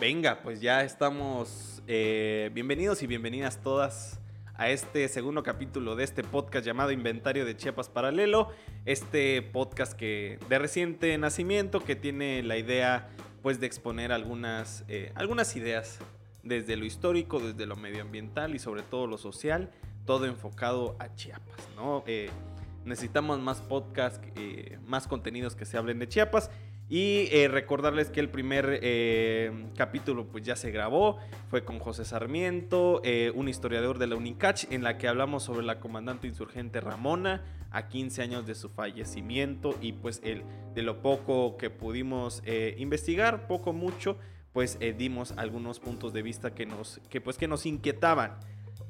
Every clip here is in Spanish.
Venga, pues ya estamos eh, bienvenidos y bienvenidas todas a este segundo capítulo de este podcast llamado Inventario de Chiapas Paralelo. Este podcast que de reciente nacimiento que tiene la idea pues de exponer algunas, eh, algunas ideas desde lo histórico, desde lo medioambiental y sobre todo lo social, todo enfocado a Chiapas, ¿no? Eh, necesitamos más podcasts, más contenidos que se hablen de Chiapas y eh, recordarles que el primer eh, capítulo pues ya se grabó, fue con José Sarmiento, eh, un historiador de la UNICACH, en la que hablamos sobre la comandante insurgente Ramona a 15 años de su fallecimiento y pues el, de lo poco que pudimos investigar, poco mucho, pues dimos algunos puntos de vista que nos, que, pues, que nos inquietaban.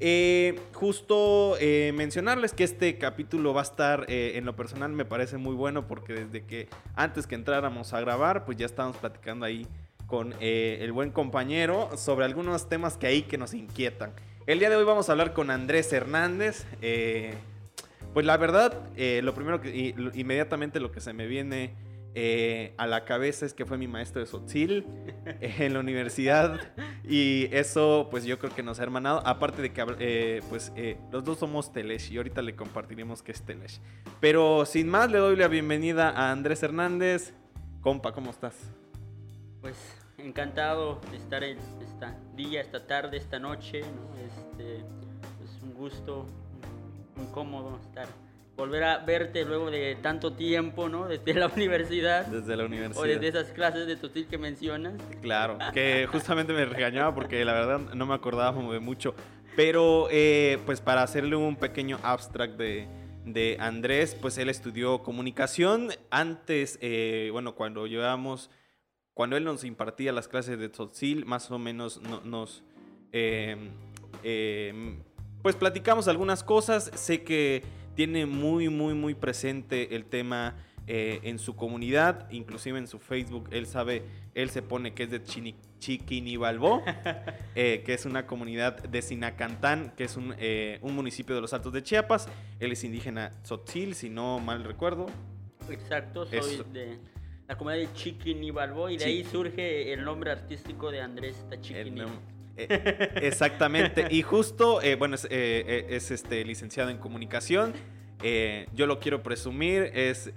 Eh, justo eh, mencionarles que este capítulo va a estar, eh, en lo personal me parece muy bueno porque desde que antes que entráramos a grabar, pues ya estábamos platicando ahí con el buen compañero sobre algunos temas que ahí que nos inquietan. El día de hoy vamos a hablar con Andrés Hernández. pues la verdad, lo primero que inmediatamente lo que se me viene eh, a la cabeza es que fue mi maestro de Sotzil en la universidad y eso pues yo creo que nos ha hermanado, aparte de que eh, pues eh, los dos somos Telesh y ahorita le compartiremos que es Telesh. Pero sin más le doy la bienvenida a Andrés Hernández. Compa, ¿cómo estás? Pues encantado de estar en esta día, esta tarde, esta noche, Este, es pues, un gusto, muy cómodo estar volver a verte luego de tanto tiempo, ¿no? Desde la universidad. Desde la universidad. O desde esas clases de tutil que mencionas. Claro, que justamente me regañaba porque la verdad no me acordaba de mucho. Pero eh, pues para hacerle un pequeño abstract de, de Andrés, pues él estudió comunicación. Antes, eh, bueno, cuando llevábamos, cuando él nos impartía las clases de Tzotzil, más o menos nos, eh, pues platicamos algunas cosas. Sé que tiene muy, muy, muy presente el tema eh, en su comunidad, inclusive en su Facebook, él sabe, él se pone que es de Chiquinibalbó, eh, que es una comunidad de Sinacantán, que es eh, un, municipio de los Altos de Chiapas. Él es indígena tzotzil, si no mal recuerdo. Exacto, soy de la comunidad de Chiquinibalbó y de ahí surge el nombre artístico de Andrés Tachiquini. Eh, exactamente. Y justo, eh, bueno, es, eh, es, este, licenciado en comunicación. yo lo quiero presumir, es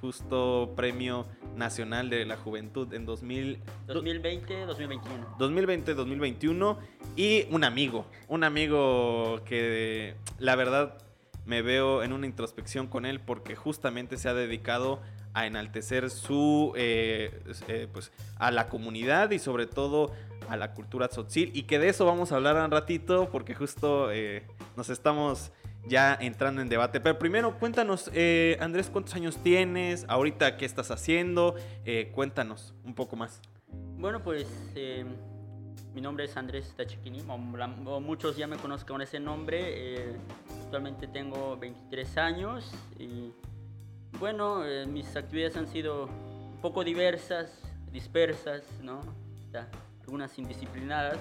justo Premio Nacional de la Juventud en 2000, 2020, 2021. 2020, 2021. Y un amigo, un amigo que la verdad me veo en una introspección con él porque justamente se ha dedicado a enaltecer su, pues, a la comunidad y sobre todo a la cultura tzotzil y que de eso vamos a hablar un ratito porque justo eh, nos estamos ya entrando en debate. Pero primero cuéntanos, eh, Andrés, ¿cuántos años tienes? Ahorita, ¿qué estás haciendo? Eh, cuéntanos un poco más. Bueno, pues mi nombre es Andrés Tachiquini, muchos ya me conocen con ese nombre. actualmente tengo 23 años y bueno, mis actividades han sido un poco diversas, dispersas, ¿no? algunas indisciplinadas,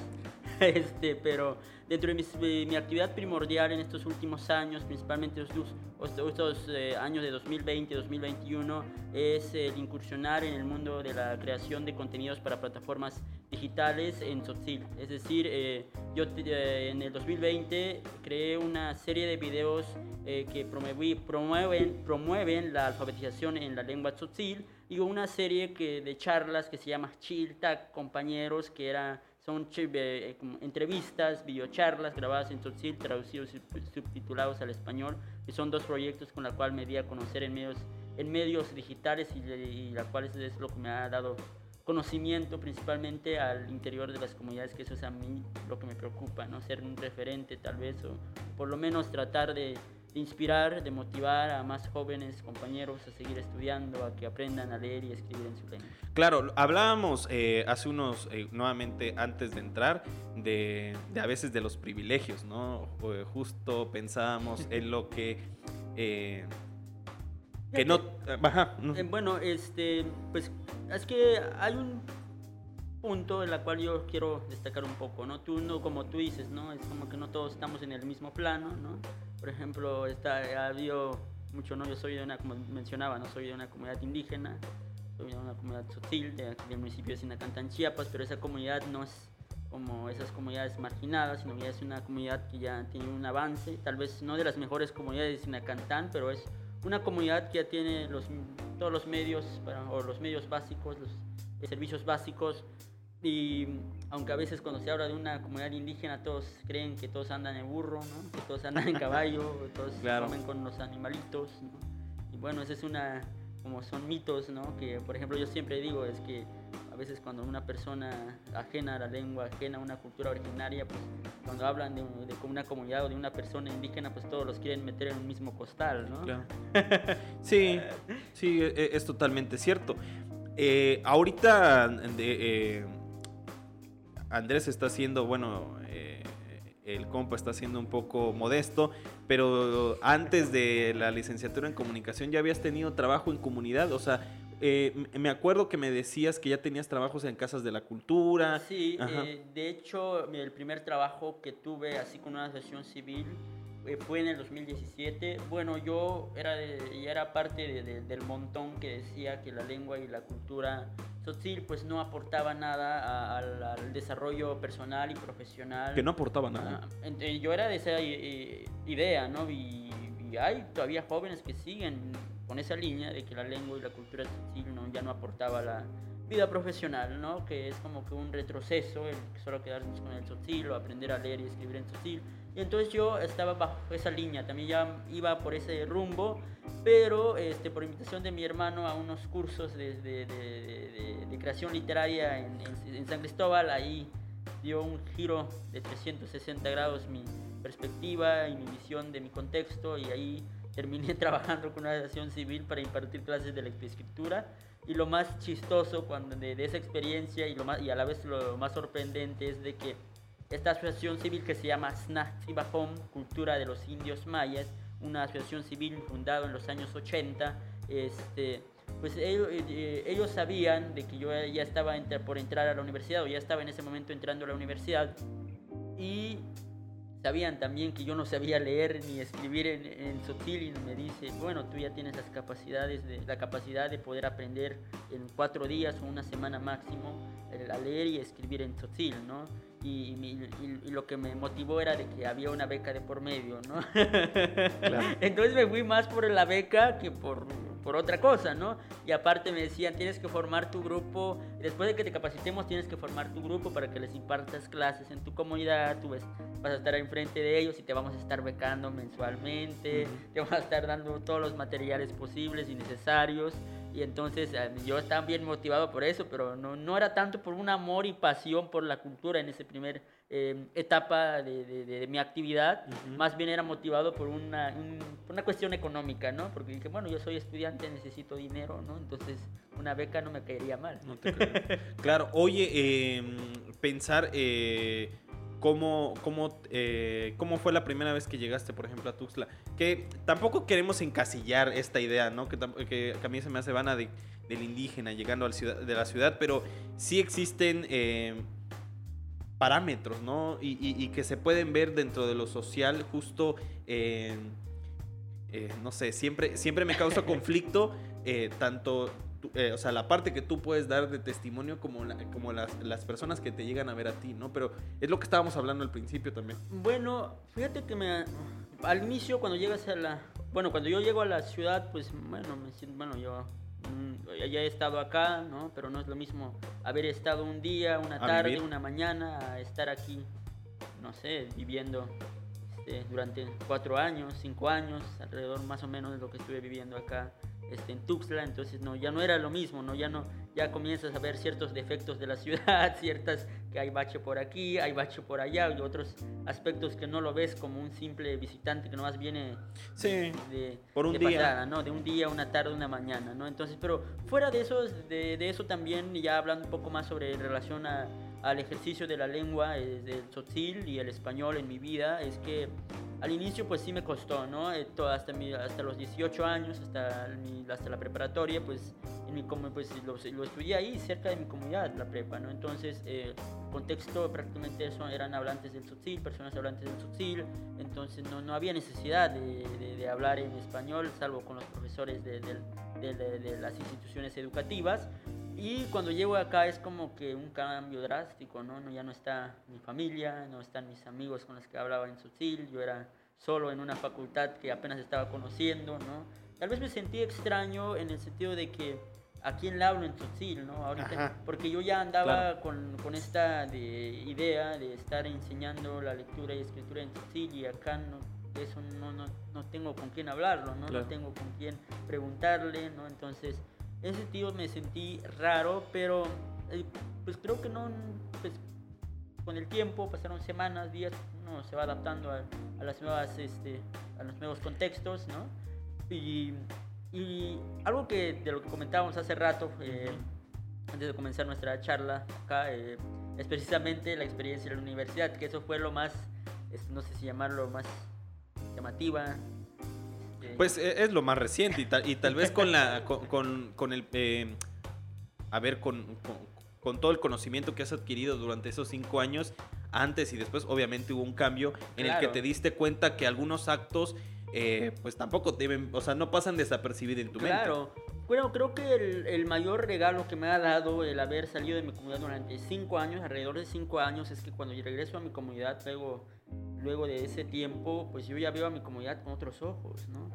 este, pero dentro de, mi actividad primordial en estos últimos años, principalmente estos, estos eh, años de 2020 2021, es el incursionar en el mundo de la creación de contenidos para plataformas digitales en Tzotzil. Es decir, eh, yo eh, en el 2020 creé una serie de videos que promueven, promueven la alfabetización en la lengua Tzotzil y una serie que, de charlas que se llama Chilta, compañeros, que era, son eh, entrevistas, videocharlas grabadas en Tzotzil, traducidos y subtitulados al español, y son dos proyectos con los cuales me di a conocer en medios, en medios digitales y, y la cual es lo que me ha dado conocimiento principalmente al interior de las comunidades, que eso es a mí lo que me preocupa, ¿no? Ser un referente tal vez, o por lo menos tratar de inspirar, de motivar a más jóvenes compañeros a seguir estudiando, a que aprendan a leer y escribir en su lengua. Claro, hablábamos eh, hace unos, eh, nuevamente antes de entrar, de, a veces de los privilegios, ¿no? justo pensábamos en lo que... Eh, que no... Baja, bueno, este, pues es que hay un punto en la cual yo quiero destacar un poco, ¿no? Tú, no, como tú dices, ¿no? Es como que no todos estamos en el mismo plano, ¿no? Por ejemplo, está, ha habido mucho, ¿no? Yo soy de una, como mencionaba, ¿no? Soy de una comunidad indígena, soy de una comunidad sotil, de, del municipio de Sinacantán, Chiapas, pero esa comunidad no es como esas comunidades marginadas, sino que es una comunidad que ya tiene un avance, tal vez no de las mejores comunidades de Sinacantán, pero es una comunidad que ya tiene los, todos los medios, para, o los medios básicos, los servicios básicos, y aunque a veces cuando se habla de una comunidad indígena todos creen que todos andan en burro, ¿no? que todos andan en caballo, todos comen con los animalitos. Y bueno, esa es una, como son mitos, ¿no? que por ejemplo yo siempre digo es que a veces cuando una persona ajena a la lengua, ajena a una cultura originaria, pues cuando hablan de, de una comunidad o de una persona indígena, pues todos los quieren meter en un mismo costal, ¿no? Claro. Sí, sí, e, e, es, totalmente cierto. Eh, ahorita de, eh, Andrés está haciendo, bueno, eh, el compa está siendo un poco modesto, pero antes de la licenciatura en comunicación ya habías tenido trabajo en comunidad, o sea, eh, me acuerdo que me decías que ya tenías trabajos en casas de la cultura. Sí, eh, de hecho, el primer trabajo que tuve así con una asociación civil fue en el 2017. Bueno, yo era, ya era parte del montón que decía que la lengua y la cultura Tzotzil pues no aportaba nada al, desarrollo personal y profesional. Que no aportaba nada. Ah, yo era de esa idea, ¿no? Y, hay todavía jóvenes que siguen con esa línea de que la lengua y la cultura tzotzil ¿no? ya no aportaba la vida profesional, ¿no? Que es como que un retroceso, el solo quedarnos con el tzotzil o aprender a leer y escribir en tzotzil. Y entonces yo estaba bajo esa línea, también ya iba por ese rumbo, pero este, por invitación de mi hermano a unos cursos de, de, de, creación literaria en, en, San Cristóbal, ahí dio un giro de 360 grados mi perspectiva y mi visión de mi contexto y ahí terminé trabajando con una asociación civil para impartir clases de lectoescritura. Y lo más chistoso cuando de, esa experiencia y, lo más, y a la vez lo más sorprendente es de que esta asociación civil que se llama Snachibahom, Cultura de los Indios Mayas, una asociación civil fundada en los años 80, este, pues ellos, eh, ellos sabían de que yo ya estaba por entrar a la universidad o ya estaba en ese momento entrando a la universidad y sabían también que yo no sabía leer ni escribir en, en Sotil y me dice, bueno, tú ya tienes las capacidades, de, la capacidad de poder aprender en cuatro días o una semana máximo a leer y escribir en Sotil, ¿no? Y, y, lo que me motivó era de que había una beca de por medio, ¿no? Entonces me fui más por la beca que por por otra cosa, ¿no? Y aparte me decían, tienes que formar tu grupo, después de que te capacitemos tienes que formar tu grupo para que les impartas clases en tu comunidad, tú ves, vas a estar enfrente de ellos y te vamos a estar becando mensualmente, te vamos a estar dando todos los materiales posibles y necesarios. Y entonces eh, yo estaba bien motivado por eso, pero no, no era tanto por un amor y pasión por la cultura en ese primer Em, etapa de, de, mi actividad, más bien era motivado por una, una cuestión económica, ¿no? Porque dije, bueno, yo soy estudiante, necesito dinero, ¿no? Entonces una beca no me caería mal. No te claro, oye, em, pensar... Eh, ¿Cómo, cómo, eh, ¿Cómo fue la primera vez que llegaste, por ejemplo, a Tuxtla? Que tampoco queremos encasillar esta idea, ¿no? Que, que, a mí se me hace vana de, del indígena llegando al ciudad, de la ciudad, pero sí existen eh, parámetros, ¿no? Y, que se pueden ver dentro de lo social justo, eh, no sé, siempre, siempre me causa conflicto eh, tanto, eh, o sea, la parte que tú puedes dar de testimonio como, como las, personas que te llegan a ver a ti, ¿no? Pero es lo que estábamos hablando al principio también. Bueno, fíjate que me, al inicio cuando llegas a la, bueno, cuando yo llego a la ciudad, pues, bueno, me siento, bueno, yo Mm, ya he estado acá, ¿no? Pero no es lo mismo haber estado un día, una tarde, una mañana, a estar aquí, no sé, viviendo este, durante cuatro años, cinco años, alrededor más o menos de lo que estuve viviendo acá este, en Tuxtla, entonces no, ya no era lo mismo, ¿no? Ya, no, ya comienzas a ver ciertos defectos de la ciudad, ciertas que hay bache por aquí, hay bache por allá, y otros aspectos que no lo ves como un simple visitante que nomás viene sí, de, por un día. Pasada, ¿no? De un día, una tarde, una mañana, ¿no? Entonces, pero fuera de eso, de, de eso también, ya hablando un poco más sobre relación a al ejercicio de la lengua eh, del tzotzil y el español en mi vida es que al inicio pues sí me costó, ¿no? Eh, hasta, hasta los 18 años, hasta, hasta la preparatoria, pues en mi pues lo, estudié ahí cerca de mi comunidad, la prepa, ¿no? Entonces, eh, contexto prácticamente eso, eran hablantes del tzotzil, personas hablantes del tzotzil, entonces no, no había necesidad de, hablar en español, salvo con los profesores de, las instituciones educativas. Y cuando llego acá es como que un cambio drástico, ¿no? ¿no? Ya no está mi familia, no están mis amigos con los que hablaba en tzotzil, yo era solo en una facultad que apenas estaba conociendo, ¿no? Tal vez me sentí extraño en el sentido de que a quién le hablo en Tzotzil, ¿no? Ahorita, porque yo ya andaba con, con, esta de idea de estar enseñando la lectura y escritura en Tzotzil y acá no, eso no, no, no tengo con quién hablarlo, ¿no? No tengo con quién preguntarle, ¿no? Entonces, en ese sentido me sentí raro, pero eh, pues creo que no, pues con el tiempo, pasaron semanas, días, uno se va adaptando a, a las nuevas, este, a los nuevos contextos, ¿no? Y y algo que de lo que comentábamos hace rato, eh, antes de comenzar nuestra charla acá, eh, es precisamente la experiencia en la universidad, que eso fue lo más, no sé si llamarlo más llamativa. Pues e, es lo más reciente y tal, y tal vez con, la, con, con, el... Eh, a ver, con, con, todo el conocimiento que has adquirido durante esos cinco años, antes y después obviamente hubo un cambio en el que te diste cuenta que algunos actos eh, pues tampoco deben, o sea, no pasan desapercibidos en tu mente. Claro. Bueno, creo que el, mayor regalo que me ha dado el haber salido de mi comunidad durante cinco años, alrededor de cinco años, es que cuando yo regreso a mi comunidad, luego, luego de ese tiempo, pues yo ya veo a mi comunidad con otros ojos, ¿no?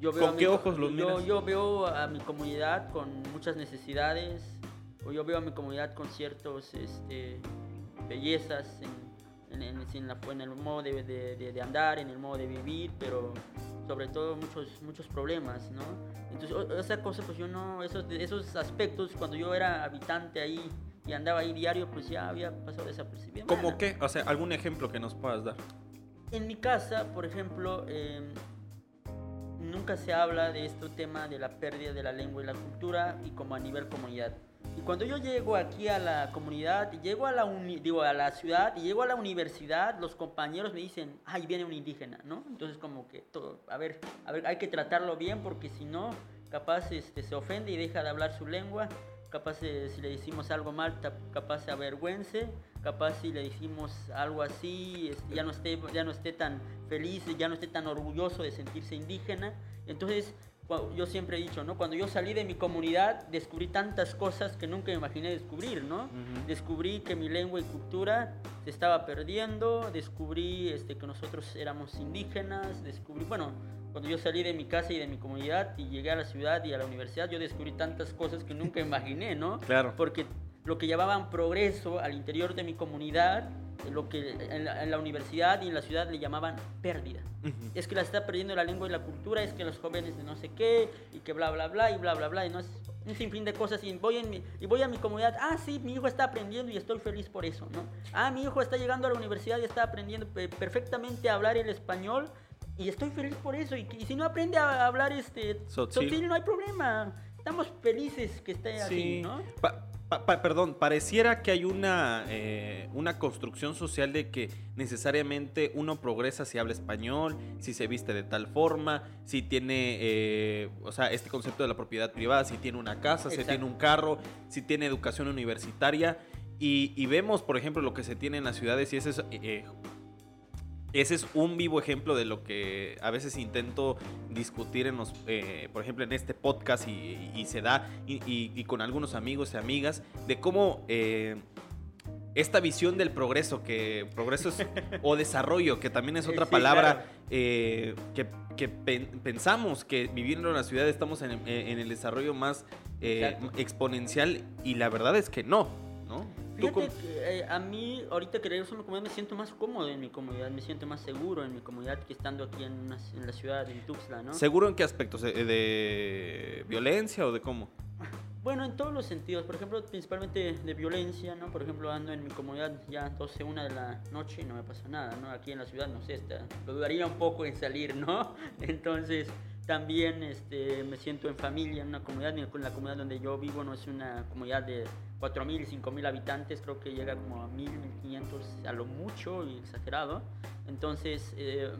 yo veo ¿Con qué ojos los miras? Yo, veo a mi comunidad con muchas necesidades, o yo veo a mi comunidad con ciertas este, bellezas en, en, en, el modo de, de, andar, en el modo de vivir, pero sobre todo muchos, muchos problemas, ¿no? Entonces, esa cosa, pues yo no, esos, esos aspectos, cuando yo era habitante ahí y andaba ahí diario, pues ya había pasado desapercibido. ¿Cómo qué? O sea, algún ejemplo que nos puedas dar. En mi casa, por ejemplo, em, nunca se habla de este tema de la pérdida de la lengua y la cultura y como a nivel comunidad. Y cuando yo llego aquí a la comunidad, llego a la, digo, a la ciudad y llego a la universidad, los compañeros me dicen, ahí viene un indígena, ¿no? Entonces como que, todo, a ver, a ver, hay que tratarlo bien porque si no, capaz este, se ofende y deja de hablar su lengua, capaz eh, si le decimos algo mal, capaz se avergüence, capaz si le decimos algo así, ya, no esté, ya no esté tan feliz, ya no esté tan orgulloso de sentirse indígena. Entonces, yo siempre he dicho, ¿no? Cuando yo salí de mi comunidad, descubrí tantas cosas que nunca me imaginé descubrir, ¿no? Descubrí que mi lengua y cultura se estaba perdiendo, descubrí este, que nosotros éramos indígenas, descubrí, bueno, cuando yo salí de mi casa y de mi comunidad y llegué a la ciudad y a la universidad, yo descubrí tantas cosas que nunca imaginé, ¿no? Claro. Porque lo que llamaban progreso al interior de mi comunidad, lo que en la, universidad y en la ciudad le llamaban pérdida. Es que la está perdiendo la lengua y la cultura, es que los jóvenes de no sé qué, y que bla, bla, bla, y bla, bla, bla, y no es un sinfín de cosas. Y voy, en mi, y voy a mi comunidad, ah, sí, mi hijo está aprendiendo y estoy feliz por eso, ¿no? Ah, mi hijo está llegando a la universidad y está aprendiendo perfectamente a hablar el español y estoy feliz por eso. Y, si no aprende a hablar este sotil, no hay problema. Estamos felices que esté así, ¿no? perdón, pareciera que hay una, eh, una construcción social de que necesariamente uno progresa si habla español, si se viste de tal forma, si tiene, eh, o sea, este concepto de la propiedad privada, si tiene una casa, si tiene un carro, si tiene educación universitaria. Y, vemos, por ejemplo, lo que se tiene en las ciudades y ese es eh, ese es un vivo ejemplo de lo que a veces intento discutir en los, eh, por ejemplo, en este podcast y, se da y, con algunos amigos y amigas de cómo eh, esta visión del progreso, que progreso es, o desarrollo, que también es otra palabra eh, que, pensamos que viviendo en la ciudad estamos en, en el desarrollo más exponencial y la verdad es que no, ¿no? Fíjate eh, a mí, ahorita que regreso a mi comunidad, me siento más cómodo en mi comunidad, me siento más seguro en mi comunidad que estando aquí en, en la ciudad, de Tuxtla, ¿no? ¿Seguro en qué aspectos? ¿De violencia o de cómo? Bueno, en todos los sentidos. Por ejemplo, principalmente de violencia, ¿no? Por ejemplo, ando en mi comunidad ya 12, 1 de la noche y no me pasa nada, ¿no? Aquí en la ciudad, no sé, está, lo dudaría un poco en salir, ¿no? Entonces, también este, me siento en familia, en una comunidad, en la comunidad donde yo vivo no es una comunidad de 4.000, 5.000 habitantes, creo que llega como a 1.000, 1.500 a lo mucho y exagerado. Entonces, eh,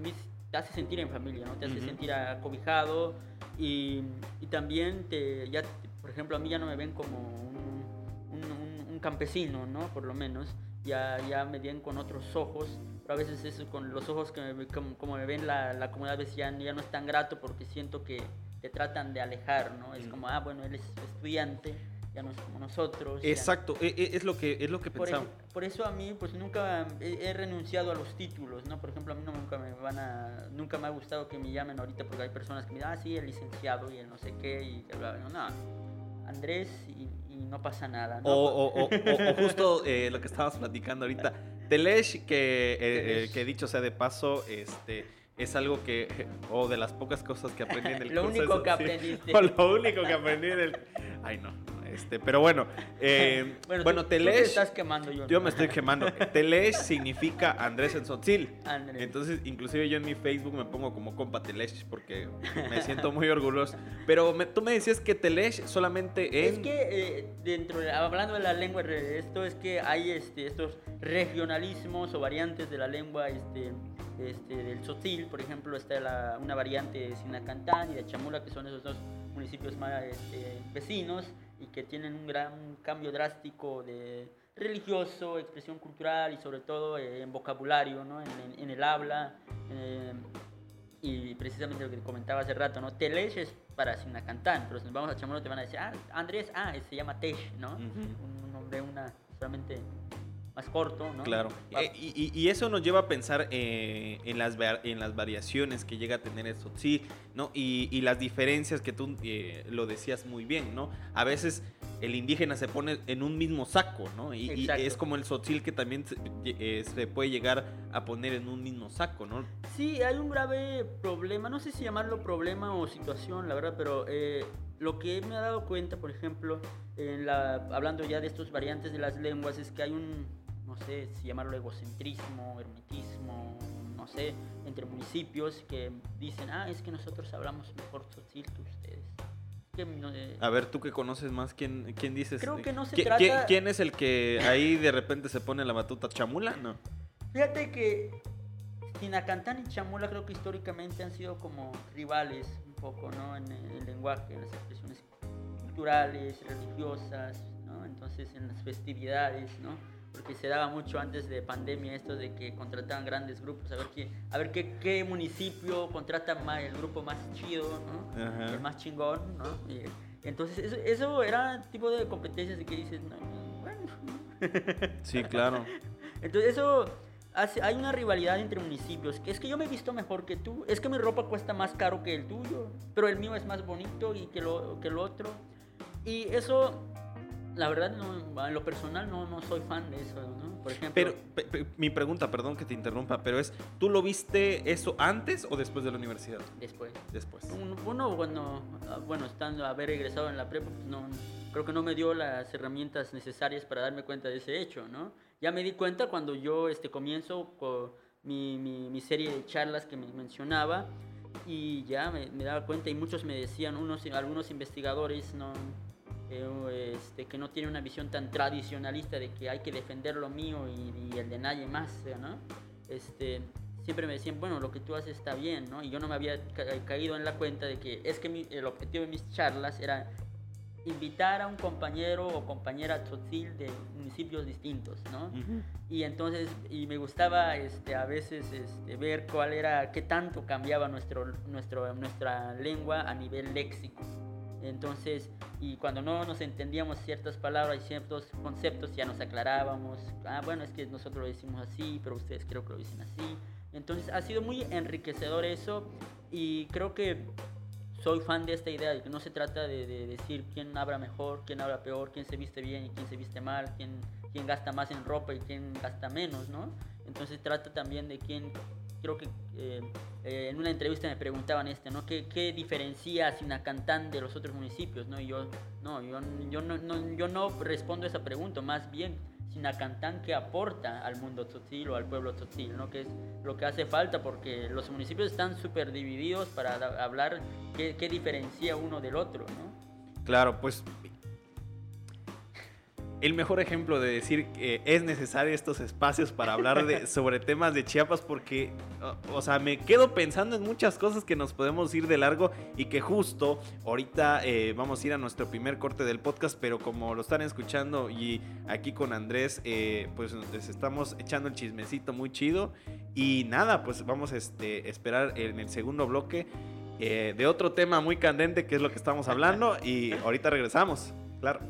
te hace sentir en familia, ¿no? Te hace sentir acobijado y, y, también te, ya, por ejemplo, a mí ya no me ven como un, un- un campesino, ¿no? Por lo menos, ya, ya me ven con otros ojos, pero a veces eso con los ojos que me, como, como me ven la, la comunidad, a veces ya, no es tan grato porque siento que te tratan de alejar, ¿no? Es Mm. como, ah, bueno, él es estudiante, ya no es como nosotros. Exacto, e- e- es lo que, es lo que por, pensaba. ej- por eso a mí pues nunca he, he renunciado a los títulos, ¿no? Por ejemplo, a mí no, nunca me van a nunca me ha gustado que me llamen ahorita porque hay personas que me dicen, "Ah, sí, el licenciado y el no sé qué y bla, bla". no, no. Andrés y, y no pasa nada, ¿no? O, o- o- o- o justo eh, lo que estábamos platicando ahorita. Telesh, que, eh, eh, que dicho sea de paso, este, es algo que, o de las pocas cosas que aprendí en el Lo curso único que Sotzil. aprendiste. Lo único que aprendí en el... Ay, no. Este, pero bueno, eh, bueno, tú- tú te Telesh, estás quemando yo. yo me estoy quemando. Telesh significa Andrés en Sotzil. Andrés. Entonces, inclusive yo en mi Facebook me pongo como compa Telesh porque me siento muy orgulloso. Pero me- tú me decías que Telesh solamente en... Es que eh, dentro de- hablando de la lengua, esto es que hay este, estos regionalismos o variantes de la lengua este, este, del Tzotzil, por ejemplo, está la- una variante de Sinacantán y de Chamula, que son esos dos municipios más este, vecinos y que tienen un gran cambio drástico de religioso, expresión cultural y sobre todo eh, en vocabulario, ¿no? en, en- en el habla. eh, y precisamente lo que comentaba hace rato, ¿no? Telesh es para Sinacantán, pero si nos vamos a Chamorro te van a decir, ah, Andrés, ah, se llama Tesh, ¿no? Ujú. Un nombre, una, solamente más corto, ¿no? Claro. Eh, y, y- eso nos lleva a pensar eh, en, las, en las variaciones que llega a tener el Tzotzil, ¿no? Y, y las diferencias que tú eh, lo decías muy bien, ¿no? A veces el indígena se pone en un mismo saco, ¿no? Y, es como el Tzotzil que también se, eh, se puede llegar a poner en un mismo saco, ¿no? Sí, hay un grave problema, no sé si llamarlo problema o situación, la verdad, pero eh, lo que me he dado cuenta, por ejemplo, en la, hablando ya de estos variantes de las lenguas, es que hay un, no sé si llamarlo egocentrismo, hermetismo, no sé, entre municipios que dicen, ah, es que nosotros hablamos mejor tzotzil que ustedes. Que, eh, A ver, tú que conoces más, ¿quién, quién dices? Creo que no se ¿Qui- trata- ¿quién, quién es el que ahí de repente se pone la batuta? ¿Chamula? No. Fíjate que Tinacantán y Chamula creo que históricamente han sido como rivales un poco, ¿no? En el lenguaje, en las expresiones culturales, religiosas, ¿no? Entonces en las festividades, ¿no? Porque se daba mucho antes de pandemia esto de que contrataban grandes grupos, a ver, qué, a ver qué, qué municipio contrata más, el grupo más chido, ¿no? Ajá. El más chingón, ¿no? Y, entonces eso, eso era tipo de competencias de que dices, no, bueno, Sí, claro. entonces eso hace, hay una rivalidad entre municipios, es que yo me he visto mejor que tú, es que mi ropa cuesta más caro que el tuyo, pero el mío es más bonito y que lo, que el otro. Y eso, la verdad, no, en lo personal no, no soy fan de eso, ¿no? Por ejemplo, Pero pe- pe- mi pregunta, perdón que te interrumpa, pero es, ¿tú lo viste eso antes o después de la universidad? después. Después. Un- Uno, cuando, ah, bueno, estando, haber egresado en la prepa, pues no, creo que no me dio las herramientas necesarias para darme cuenta de ese hecho, ¿no? Ya me di cuenta cuando yo este, comienzo con mi, mi, mi serie de charlas que me mencionaba y ya me, me daba cuenta y muchos me decían, unos, algunos investigadores, ¿no? Eh, este, que no tienen una visión tan tradicionalista de que hay que defender lo mío y, y el de nadie más, ¿no? Este, siempre me decían, bueno, lo que tú haces está bien, ¿no? Y yo no me había ca- caído en la cuenta de que es que mi- el objetivo de mis charlas era invitar a un compañero o compañera tzotzil de municipios distintos, ¿no? Y entonces, y me gustaba este, a veces este, ver cuál era, qué tanto cambiaba nuestro, nuestro, nuestra lengua a nivel léxico. Entonces, y cuando no nos entendíamos ciertas palabras y ciertos conceptos, ya nos aclarábamos. Ah, bueno, es que nosotros lo decimos así, pero ustedes creo que lo dicen así. Entonces, ha sido muy enriquecedor eso y creo que soy fan de esta idea de que no se trata de, de decir quién habla mejor, quién habla peor, quién se viste bien y quién se viste mal, quién, quién gasta más en ropa y quién gasta menos, ¿no? Entonces trata también de quién, creo que eh, eh, en una entrevista me preguntaban este, ¿no? ¿Qué, qué diferencia Sinacantán de los otros municipios, ¿no? Y yo, no, yo, yo no, no- yo no respondo a esa pregunta, más bien Sinacantán que aporta al mundo tzotzil o al pueblo tzotzil, ¿no? Que es lo que hace falta porque los municipios están súper divididos para hablar qué, qué diferencia uno del otro, ¿no? Claro, pues el mejor ejemplo de decir que es necesario estos espacios para hablar de, sobre temas de Chiapas porque, o, sea, me quedo pensando en muchas cosas que nos podemos ir de largo y que justo ahorita eh, vamos a ir a nuestro primer corte del podcast, pero como lo están escuchando y aquí con Andrés, eh, pues les estamos echando el chismecito muy chido y nada, pues vamos a este, esperar en el segundo bloque eh, de otro tema muy candente que es lo que estamos hablando y ahorita regresamos, claro.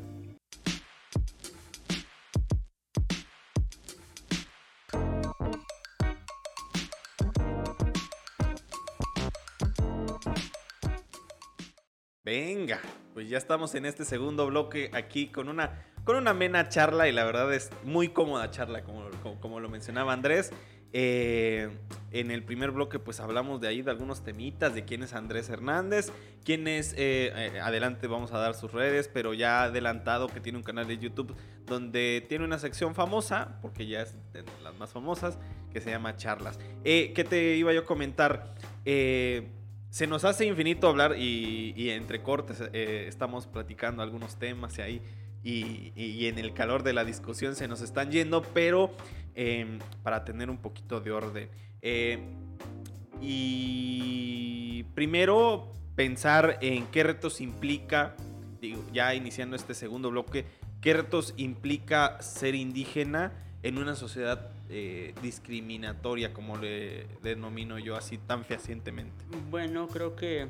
Venga, pues ya estamos en este segundo bloque aquí con una, con una amena charla y la verdad es muy cómoda charla, como, como, lo mencionaba Andrés. Eh, en el primer bloque pues hablamos de ahí de algunos temitas, de quién es Andrés Hernández, quién es, eh, eh, adelante vamos a dar sus redes, pero ya adelantado que tiene un canal de YouTube donde tiene una sección famosa, porque ya es de las más famosas, que se llama Charlas. ¿Qué te iba yo a comentar? Eh, se nos hace infinito hablar y, entre cortes eh, estamos platicando algunos temas y ahí y, en el calor de la discusión se nos están yendo, pero em, para tener un poquito de orden. Eh, y primero pensar en qué retos implica, digo, ya iniciando este segundo bloque, qué retos implica ser indígena en una sociedad eh, discriminatoria, como le denomino yo así tan fehacientemente? Bueno, creo que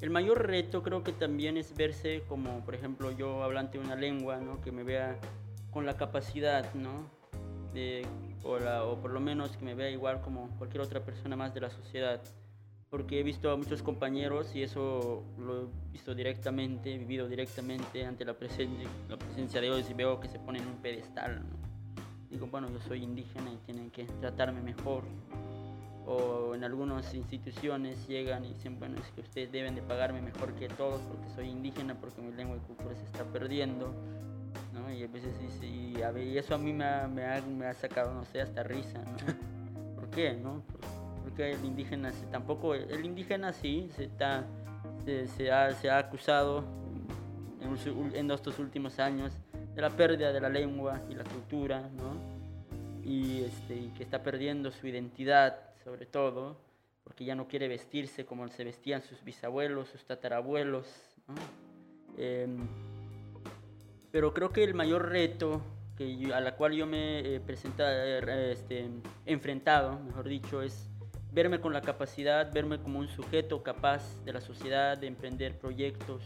el mayor reto creo que también es verse como, por ejemplo, yo hablante de una lengua, ¿no? que me vea con la capacidad, ¿no? O, o por lo menos que me vea igual como cualquier otra persona más de la sociedad porque he visto a muchos compañeros y eso lo he visto directamente, vivido directamente ante la presencia, la de ellos y veo que se ponen en un pedestal. Digo, bueno, yo soy indígena y tienen que tratarme mejor. O en algunas instituciones llegan y dicen, bueno, es que ustedes deben de pagarme mejor que todos porque soy indígena, porque mi lengua y cultura se está perdiendo. ¿no? Y a veces dice, y, a y eso a mí me ha, me, ha, me ha, sacado, no sé, hasta risa. ¿no? ¿Por qué? No? porque el indígena tampoco, el indígena sí se, está, se, ha, se ha, acusado en, en, estos últimos años de la pérdida de la lengua y la cultura, ¿no? Y, este, y que está perdiendo su identidad, sobre todo, porque ya no quiere vestirse como se vestían sus bisabuelos, sus tatarabuelos, ¿no? Em, pero creo que el mayor reto que a la cual yo me he presentado, este, enfrentado, mejor dicho, es verme con la capacidad, verme como un sujeto capaz de la sociedad, de emprender proyectos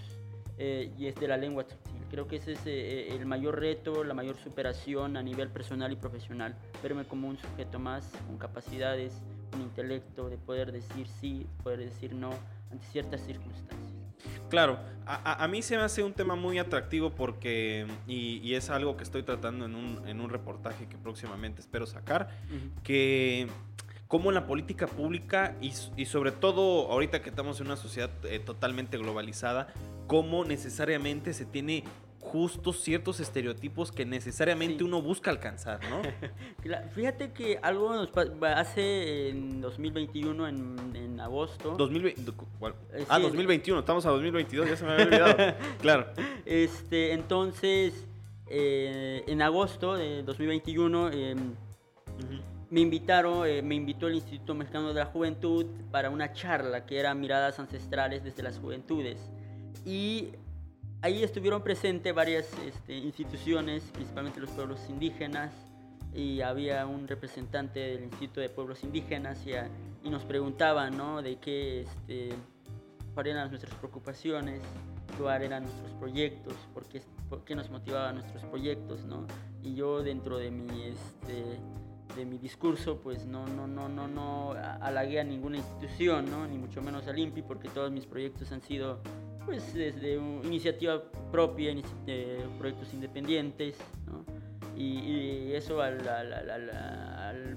eh, y es de la lengua Creo que ese es eh, el mayor reto, la mayor superación a nivel personal y profesional. Verme como un sujeto más, con capacidades, con intelecto, de poder decir sí, poder decir no ante ciertas circunstancias. Claro, a, a, mí se me hace un tema muy atractivo porque, y, y es algo que estoy tratando en un, en un, reportaje que próximamente espero sacar, que cómo la política pública y, sobre todo ahorita que estamos en una sociedad eh, totalmente globalizada, cómo necesariamente se tiene justos ciertos estereotipos que necesariamente uno busca alcanzar, ¿no? Fíjate que algo nos hace en 2021, en, agosto. 2020, eh, ah, 2021, estamos a 2022, ya se me había olvidado. claro. Este, entonces, eh, en agosto de 2021, me invitaron, eh, me invitó el Instituto Mexicano de la Juventud para una charla que era Miradas Ancestrales desde las Juventudes. Y ahí estuvieron presentes varias este, instituciones, principalmente los pueblos indígenas, y había un representante del Instituto de Pueblos Indígenas y, nos preguntaban ¿no? de qué, este, cuáles eran nuestras preocupaciones, cuáles eran nuestros proyectos, por qué nos motivaban nuestros proyectos. ¿no? Y yo dentro de mi... Este, de mi discurso, pues no, no, no, no, no halagué a ninguna institución, ¿no? ni mucho menos al INPI, porque todos mis proyectos han sido pues desde iniciativa propia, de proyectos independientes, ¿no? y, eso al, al, al,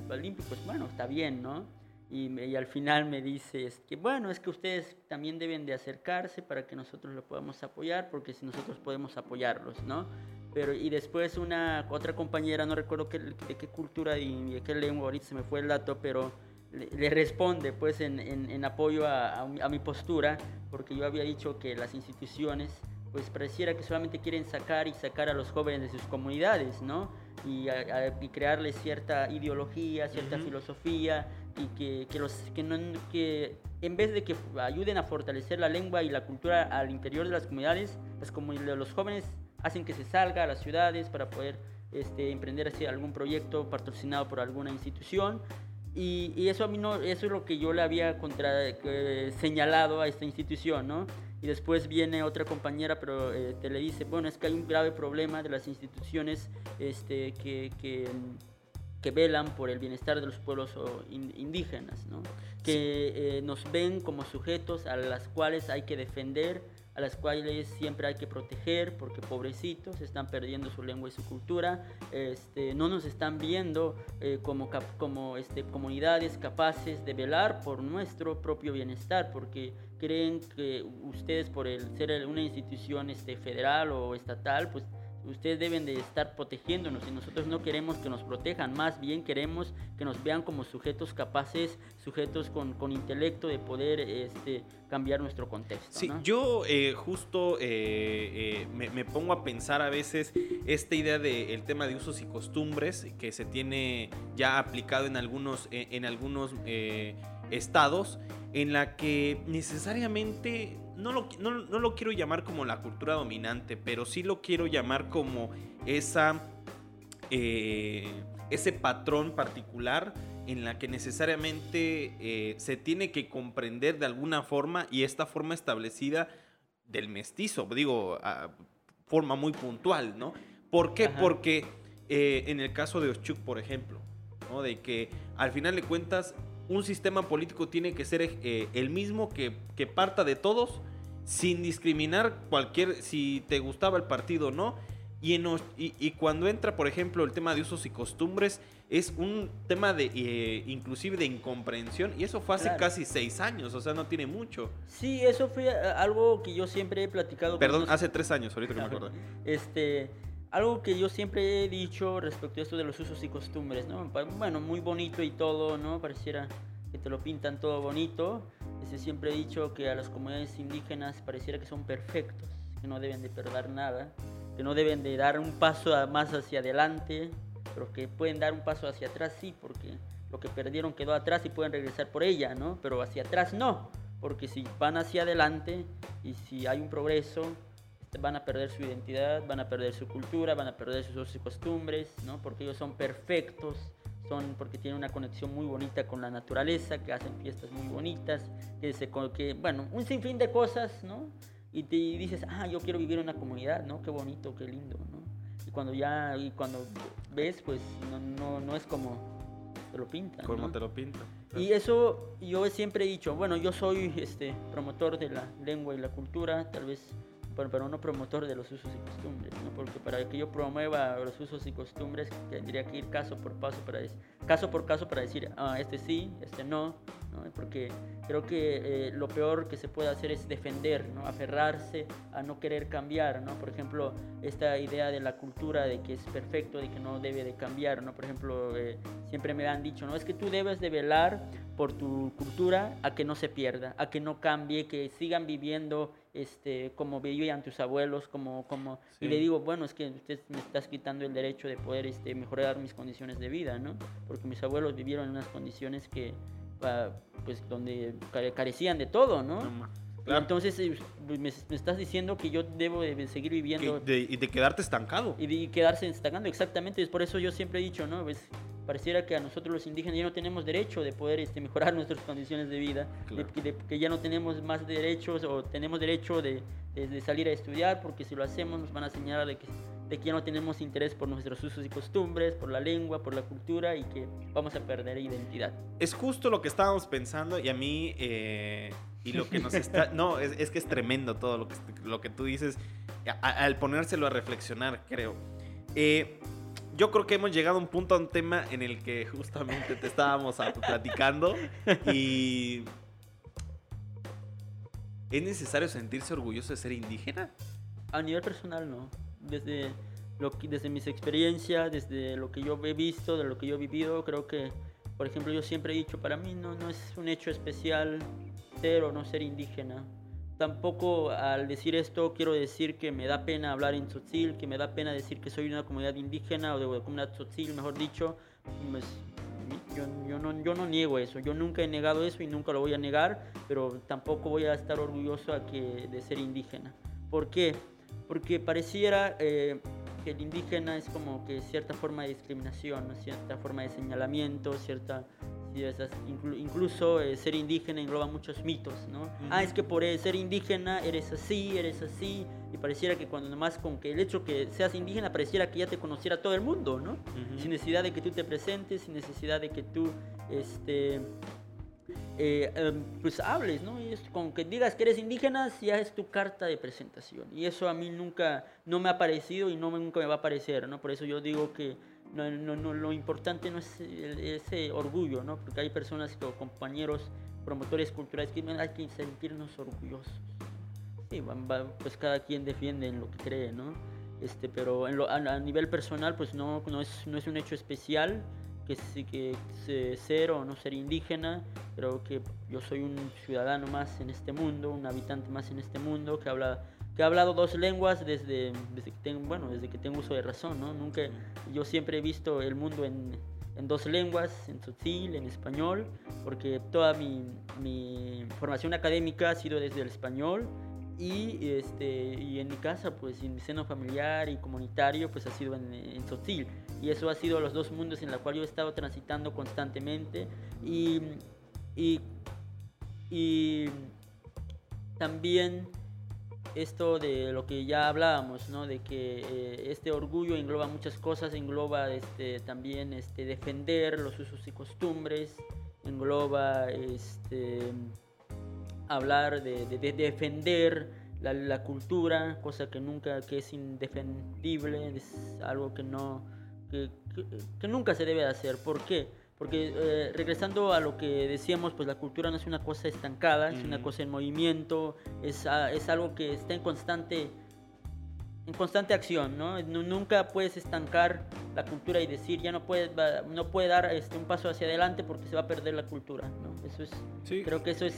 al, INPI, pues bueno, está bien, ¿no? Y, y, al final me dice que bueno, es que ustedes también deben de acercarse para que nosotros lo podamos apoyar, porque si nosotros podemos apoyarlos, ¿no? Pero, y después una otra compañera, no recuerdo qué, de qué cultura y de qué lengua, ahorita se me fue el dato, pero le, responde pues en, en, apoyo a, a, mi postura, porque yo había dicho que las instituciones pues pareciera que solamente quieren sacar y sacar a los jóvenes de sus comunidades, ¿no? Y, crearles cierta ideología, cierta filosofía, y que, que, los, que, no, que en vez de que ayuden a fortalecer la lengua y la cultura al interior de las comunidades, pues como los jóvenes hacen que se salga a las ciudades para poder este, emprender algún proyecto patrocinado por alguna institución. Y, y, eso a mí no, eso es lo que yo le había contra, eh, señalado a esta institución, ¿no? Y después viene otra compañera, pero eh, te le dice, bueno, es que hay un grave problema de las instituciones este, que, que que velan por el bienestar de los pueblos indígenas, ¿no? que eh, nos ven como sujetos a las cuales hay que defender, a las cuales siempre hay que proteger, porque pobrecitos están perdiendo su lengua y su cultura, este, no nos están viendo eh, como, como este, comunidades capaces de velar por nuestro propio bienestar, porque creen que ustedes por el ser una institución este, federal o estatal, pues ustedes deben de estar protegiéndonos y nosotros no queremos que nos protejan, más bien queremos que nos vean como sujetos capaces, sujetos con, con intelecto de poder este, cambiar nuestro contexto. Sí, yo eh, justo eh, eh, me, pongo a pensar a veces esta idea del tema de usos y costumbres que se tiene ya aplicado en algunos, en algunos estados, en la que necesariamente no lo, no, lo, quiero llamar como la cultura dominante, pero sí lo quiero llamar como esa, eh, ese patrón particular en la que necesariamente eh, se tiene que comprender de alguna forma y esta forma establecida del mestizo, digo, a forma muy puntual, ¿no? ¿Por qué? Porque eh, en el caso de Oshchuk, por ejemplo, ¿no? De que al final de cuentas un sistema político tiene que ser el mismo que, que parta de todos sin discriminar cualquier, si te gustaba el partido o no. Y, en, y, cuando entra, por ejemplo, el tema de usos y costumbres, es un tema de eh, inclusive de incomprensión. Y eso fue hace casi seis años, o sea, no tiene mucho. Sí, eso fue eh, algo que yo siempre he platicado. Perdón, hace tres años, ahorita que me acuerdo. Este, algo que yo siempre he dicho respecto a esto de los usos y costumbres, ¿no? Bueno, muy bonito y todo, ¿no? Pareciera que te lo pintan todo bonito. Este, siempre he dicho que a las comunidades indígenas pareciera que son perfectos, que no deben de perder nada, que no deben de dar un paso más hacia adelante, pero que pueden dar un paso hacia atrás sí, porque lo que perdieron quedó atrás y pueden regresar por ella, ¿no? Pero hacia atrás no, porque si van hacia adelante y si hay un progreso, van a perder su identidad, van a perder su cultura, van a perder sus costumbres, ¿no? Porque ellos son perfectos porque tienen una conexión muy bonita con la naturaleza, que hacen fiestas muy bonitas, que, se, que bueno, un sinfín de cosas, ¿no? Y te dices, ah, yo quiero vivir en una comunidad, ¿no? Qué bonito, qué lindo, ¿no? Y cuando ya, y cuando ves, pues no, no, no es como te lo pintan. Como te lo pintan. Y eso yo siempre he dicho, bueno, yo soy este promotor de la lengua y la cultura, tal vez pero no promotor de los usos y costumbres, porque para que yo promueva los usos y costumbres tendría que ir caso por paso para decir, caso por caso para decir, ah, este sí, este no, ¿no? porque creo que eh, lo peor que se puede hacer es defender, ¿no? aferrarse a no querer cambiar, ¿no? por ejemplo, esta idea de la cultura de que es perfecto, de que no debe de cambiar, ¿no? por ejemplo, eh, siempre me han dicho, no es que tú debes de velar por tu cultura a que no se pierda, a que no cambie, que sigan viviendo este, como vivían tus abuelos, como, como, y le digo, bueno, es que usted me estás quitando el derecho de poder este, mejorar mis condiciones de vida, ¿no? Porque mis abuelos vivieron en unas condiciones que, pues, donde carecían de todo, ¿no? Entonces eh, me, estás diciendo que yo debo de seguir viviendo... y de quedarte estancado. Y de quedarse estancando, exactamente. Es por eso yo siempre he dicho, ¿no? Pues, pareciera que a nosotros los indígenas ya no tenemos derecho de poder este, mejorar nuestras condiciones de vida, que ya no tenemos más derechos o tenemos derecho de, de, salir a estudiar, porque si lo hacemos nos van a señalar de que, de que ya no tenemos interés por nuestros usos y costumbres, por la lengua, por la cultura y que vamos a perder identidad. Es justo lo que estábamos pensando y a mí... Eh, y lo que nos está... No, es, es, que es tremendo todo lo que, lo que tú dices al ponérselo a reflexionar, creo. Eh, yo creo que hemos llegado a un punto, a un tema en el que justamente te estábamos platicando y... ¿Es necesario sentirse orgulloso de ser indígena? A nivel personal no. Desde, lo desde mis experiencias, desde lo que yo he visto, de lo que yo he vivido, creo que, por ejemplo, yo siempre he dicho, para mí no, no es un hecho especial ser o no ser indígena. tampoco al decir esto quiero decir que me da pena hablar en tzotzil, que me da pena decir que soy una comunidad indígena o de una comunidad tzotzil, mejor dicho. Pues, yo, yo, no, yo no niego eso, yo nunca he negado eso y nunca lo voy a negar, pero tampoco voy a estar orgulloso a que, de ser indígena. ¿Por qué? Porque pareciera eh, que el indígena es como que cierta forma de discriminación, cierta forma de señalamiento, cierta incluso eh, ser indígena engloba muchos mitos, ¿no? Ah, es que por ser indígena eres así, eres así, y pareciera que cuando nomás con que el hecho que seas indígena pareciera que ya te conociera todo el mundo, ¿no? Sin necesidad de que tú te presentes, sin necesidad de que tú, este, eh, em, pues hables, ¿no? Y es con que digas que eres indígena ya es tu carta de presentación. Y eso a mí nunca, no me ha parecido y no nunca me va a parecer, ¿no? Por eso yo digo que no, no, no, lo importante no es ese orgullo, ¿no? Porque hay personas o compañeros, promotores culturales que hay que sentirnos orgullosos. Sí, pues cada quien defiende en lo que cree, ¿no? Este, pero en lo, a, nivel personal, pues no, no, es, no es un hecho especial que, que ser o no ser indígena, pero que yo soy un ciudadano más en este mundo, un habitante más en este mundo que habla he hablado dos lenguas desde, desde, que tengo, bueno, desde que tengo uso de razón, ¿no? Nunca, yo siempre he visto el mundo en, en dos lenguas, en tzotzil, en español, porque toda mi, mi, formación académica ha sido desde el español y, este, y en mi casa, pues en mi seno familiar y comunitario, pues ha sido en, en tzotzil. Y eso ha sido los dos mundos en los cuales yo he estado transitando constantemente y, y, también esto de lo que ya hablábamos, ¿no? de que eh, este orgullo engloba muchas cosas, engloba este, también este, defender los usos y costumbres, engloba este, hablar de, defender la, cultura, cosa que nunca que es indefendible, es algo que, no, que, que nunca se debe hacer. ¿Por qué? Porque eh, regresando a lo que decíamos, pues la cultura no es una cosa estancada, es una cosa en movimiento, es, ah, es algo que está en constante, en constante acción, ¿no? Nunca puedes estancar la cultura y decir ya no puede, no puede dar este, un paso hacia adelante porque se va a perder la cultura, ¿no? Eso es, creo que eso es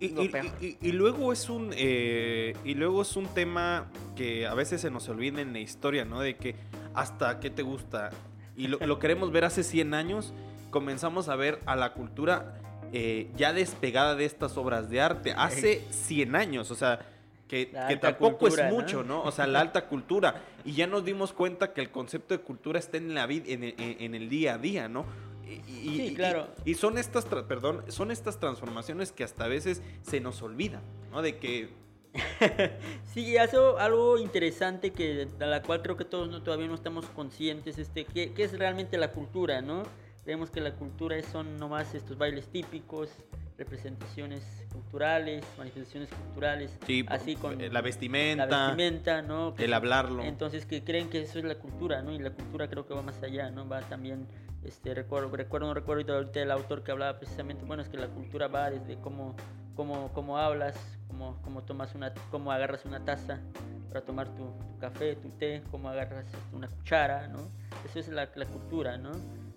y, y, y, luego es un eh, y luego es un tema que a veces se nos olvida en la historia, ¿no? De que hasta qué te gusta y lo, lo queremos ver hace 100 años comenzamos a ver a la cultura eh, ya despegada de estas obras de arte hace 100 años, o sea, que, tampoco es mucho, ¿no? O sea, la alta cultura. Y ya nos dimos cuenta que el concepto de cultura está en la vida, en, el día a día, ¿no? Y, sí, claro. Y, son estas, perdón, son estas transformaciones que hasta a veces se nos olvidan, ¿no? De que sí, eso algo interesante que a la cual creo que todos no, todavía no estamos conscientes, este, ¿qué, qué es realmente la cultura, no? Vemos que la cultura son nomás estos bailes típicos, representaciones culturales, manifestaciones culturales, así con la vestimenta, la vestimenta, ¿no? el hablarlo. Entonces que creen que eso es la cultura, ¿no? Y la cultura creo que va más allá, ¿no? Va también, este, recuerdo, recuerdo, no recuerdo ahorita el autor que hablaba precisamente, bueno, es que la cultura va desde cómo, cómo, cómo hablas, cómo, cómo tomas una, cómo agarras una taza para tomar tu, café, tu té, cómo agarras una cuchara, ¿no? Eso es la, la cultura, ¿no?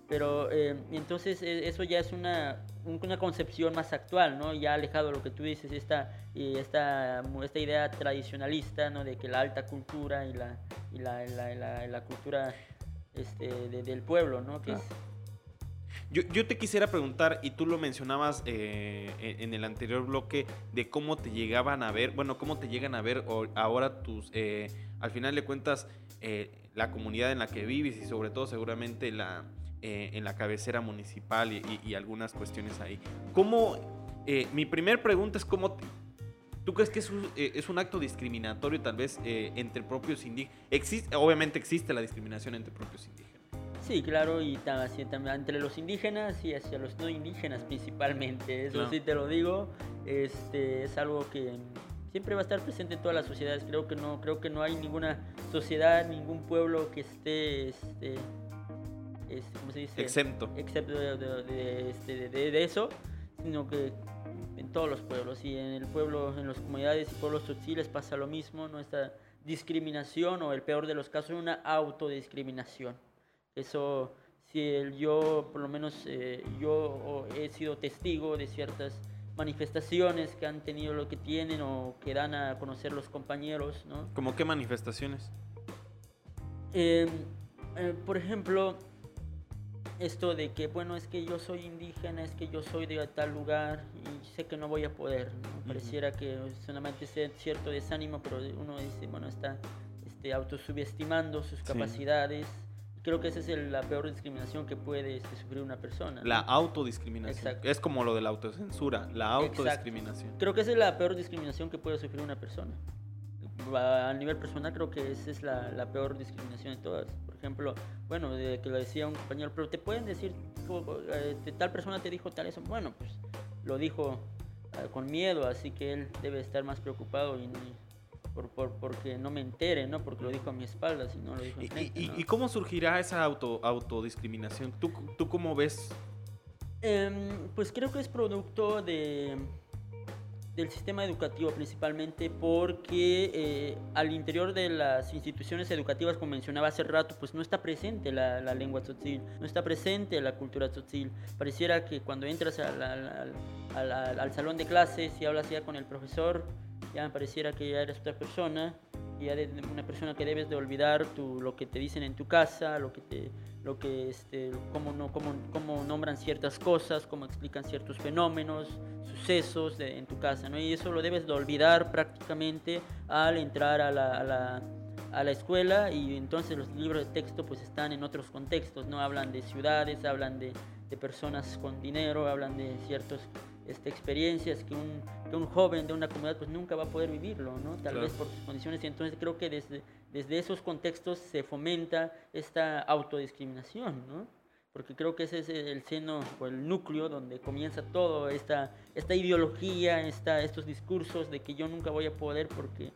Pero eh, entonces eh, eso ya es una, una concepción más actual, ¿no? Ya alejado de lo que tú dices, esta, esta, esta idea tradicionalista, ¿no? De que la alta cultura y la, y la, la, la, cultura este, del pueblo, ¿no? Que yo, te quisiera preguntar, y tú lo mencionabas eh, en el anterior bloque, de cómo te llegaban a ver, bueno, cómo te llegan a ver ahora tus, al final de cuentas, la comunidad en la que vives y sobre todo seguramente la, eh, en la cabecera municipal y, algunas cuestiones ahí. ¿Cómo, eh, mi primer pregunta es cómo, ¿tú crees que es un, eh, acto discriminatorio tal vez entre propios indígenas? Obviamente existe la discriminación entre propios indígenas. Sí, claro, y también entre los indígenas y hacia los no indígenas principalmente. Eso sí te lo digo. Este, es algo que siempre va a estar presente en todas las sociedades. Creo que no, creo que no hay ninguna sociedad, ningún pueblo que esté este, ¿cómo se dice? Exento. Excepto este, de, de, eso, sino que en todos los pueblos y en el pueblo, en las comunidades y pueblos sociales pasa lo mismo, ¿no? Esta discriminación o el peor de los casos, una autodiscriminación. Eso, si el, yo, por lo menos eh, yo he sido testigo de ciertas manifestaciones que han tenido lo que tienen o que dan a conocer los compañeros, ¿no? ¿Cómo qué manifestaciones? Eh, eh, por ejemplo, esto de que, bueno, es que yo soy indígena, es que yo soy de tal lugar y sé que no voy a poder, ¿no? Pareciera que solamente es cierto desánimo, pero uno dice, bueno, está este, autosubestimando sus capacidades. Creo que esa es la peor discriminación que puede este, sufrir una persona. La autodiscriminación. Exacto. Es como lo de la autocensura, la autodiscriminación. Creo que esa es la peor discriminación que puede sufrir una persona. A nivel personal creo que esa es la, la peor discriminación de todas ejemplo, bueno, de que lo decía un compañero, pero te pueden decir, eh, tal persona te dijo tal eso, bueno, pues lo dijo eh, con miedo, así que él debe estar más preocupado y, por, por, porque no me entere, ¿no? Porque lo dijo a mi espalda, si no lo dijo enfrente, ¿Y, ¿Y, cómo surgirá esa auto, autodiscriminación? ¿Tú, ¿Tú cómo ves? Em, pues creo que es producto de del sistema educativo principalmente porque eh, al interior de las instituciones educativas, como mencionaba hace rato, pues no está presente la, lengua tzotzil, no está presente la cultura tzotzil. Pareciera que cuando entras al, al, salón de clases y hablas ya con el profesor, ya pareciera que ya eres otra persona, ya de una persona que debes de olvidar tu, lo que te dicen en tu casa, lo que te lo que este cómo no cómo, cómo nombran ciertas cosas, cómo explican ciertos fenómenos, sucesos en tu casa, ¿no? Y eso lo debes de olvidar prácticamente al entrar a la, a la, a la escuela y entonces los libros de texto pues están en otros contextos, ¿no? Hablan de ciudades, hablan de, de personas con dinero, hablan de ciertas este, experiencias que un, que un, joven de una comunidad pues nunca va a poder vivirlo, ¿no? Tal vez por sus condiciones y entonces creo que desde, desde esos contextos se fomenta esta autodiscriminación, ¿no? porque creo que ese es el seno o el núcleo donde comienza todo esta, esta ideología, esta, estos discursos de que yo nunca voy a poder porque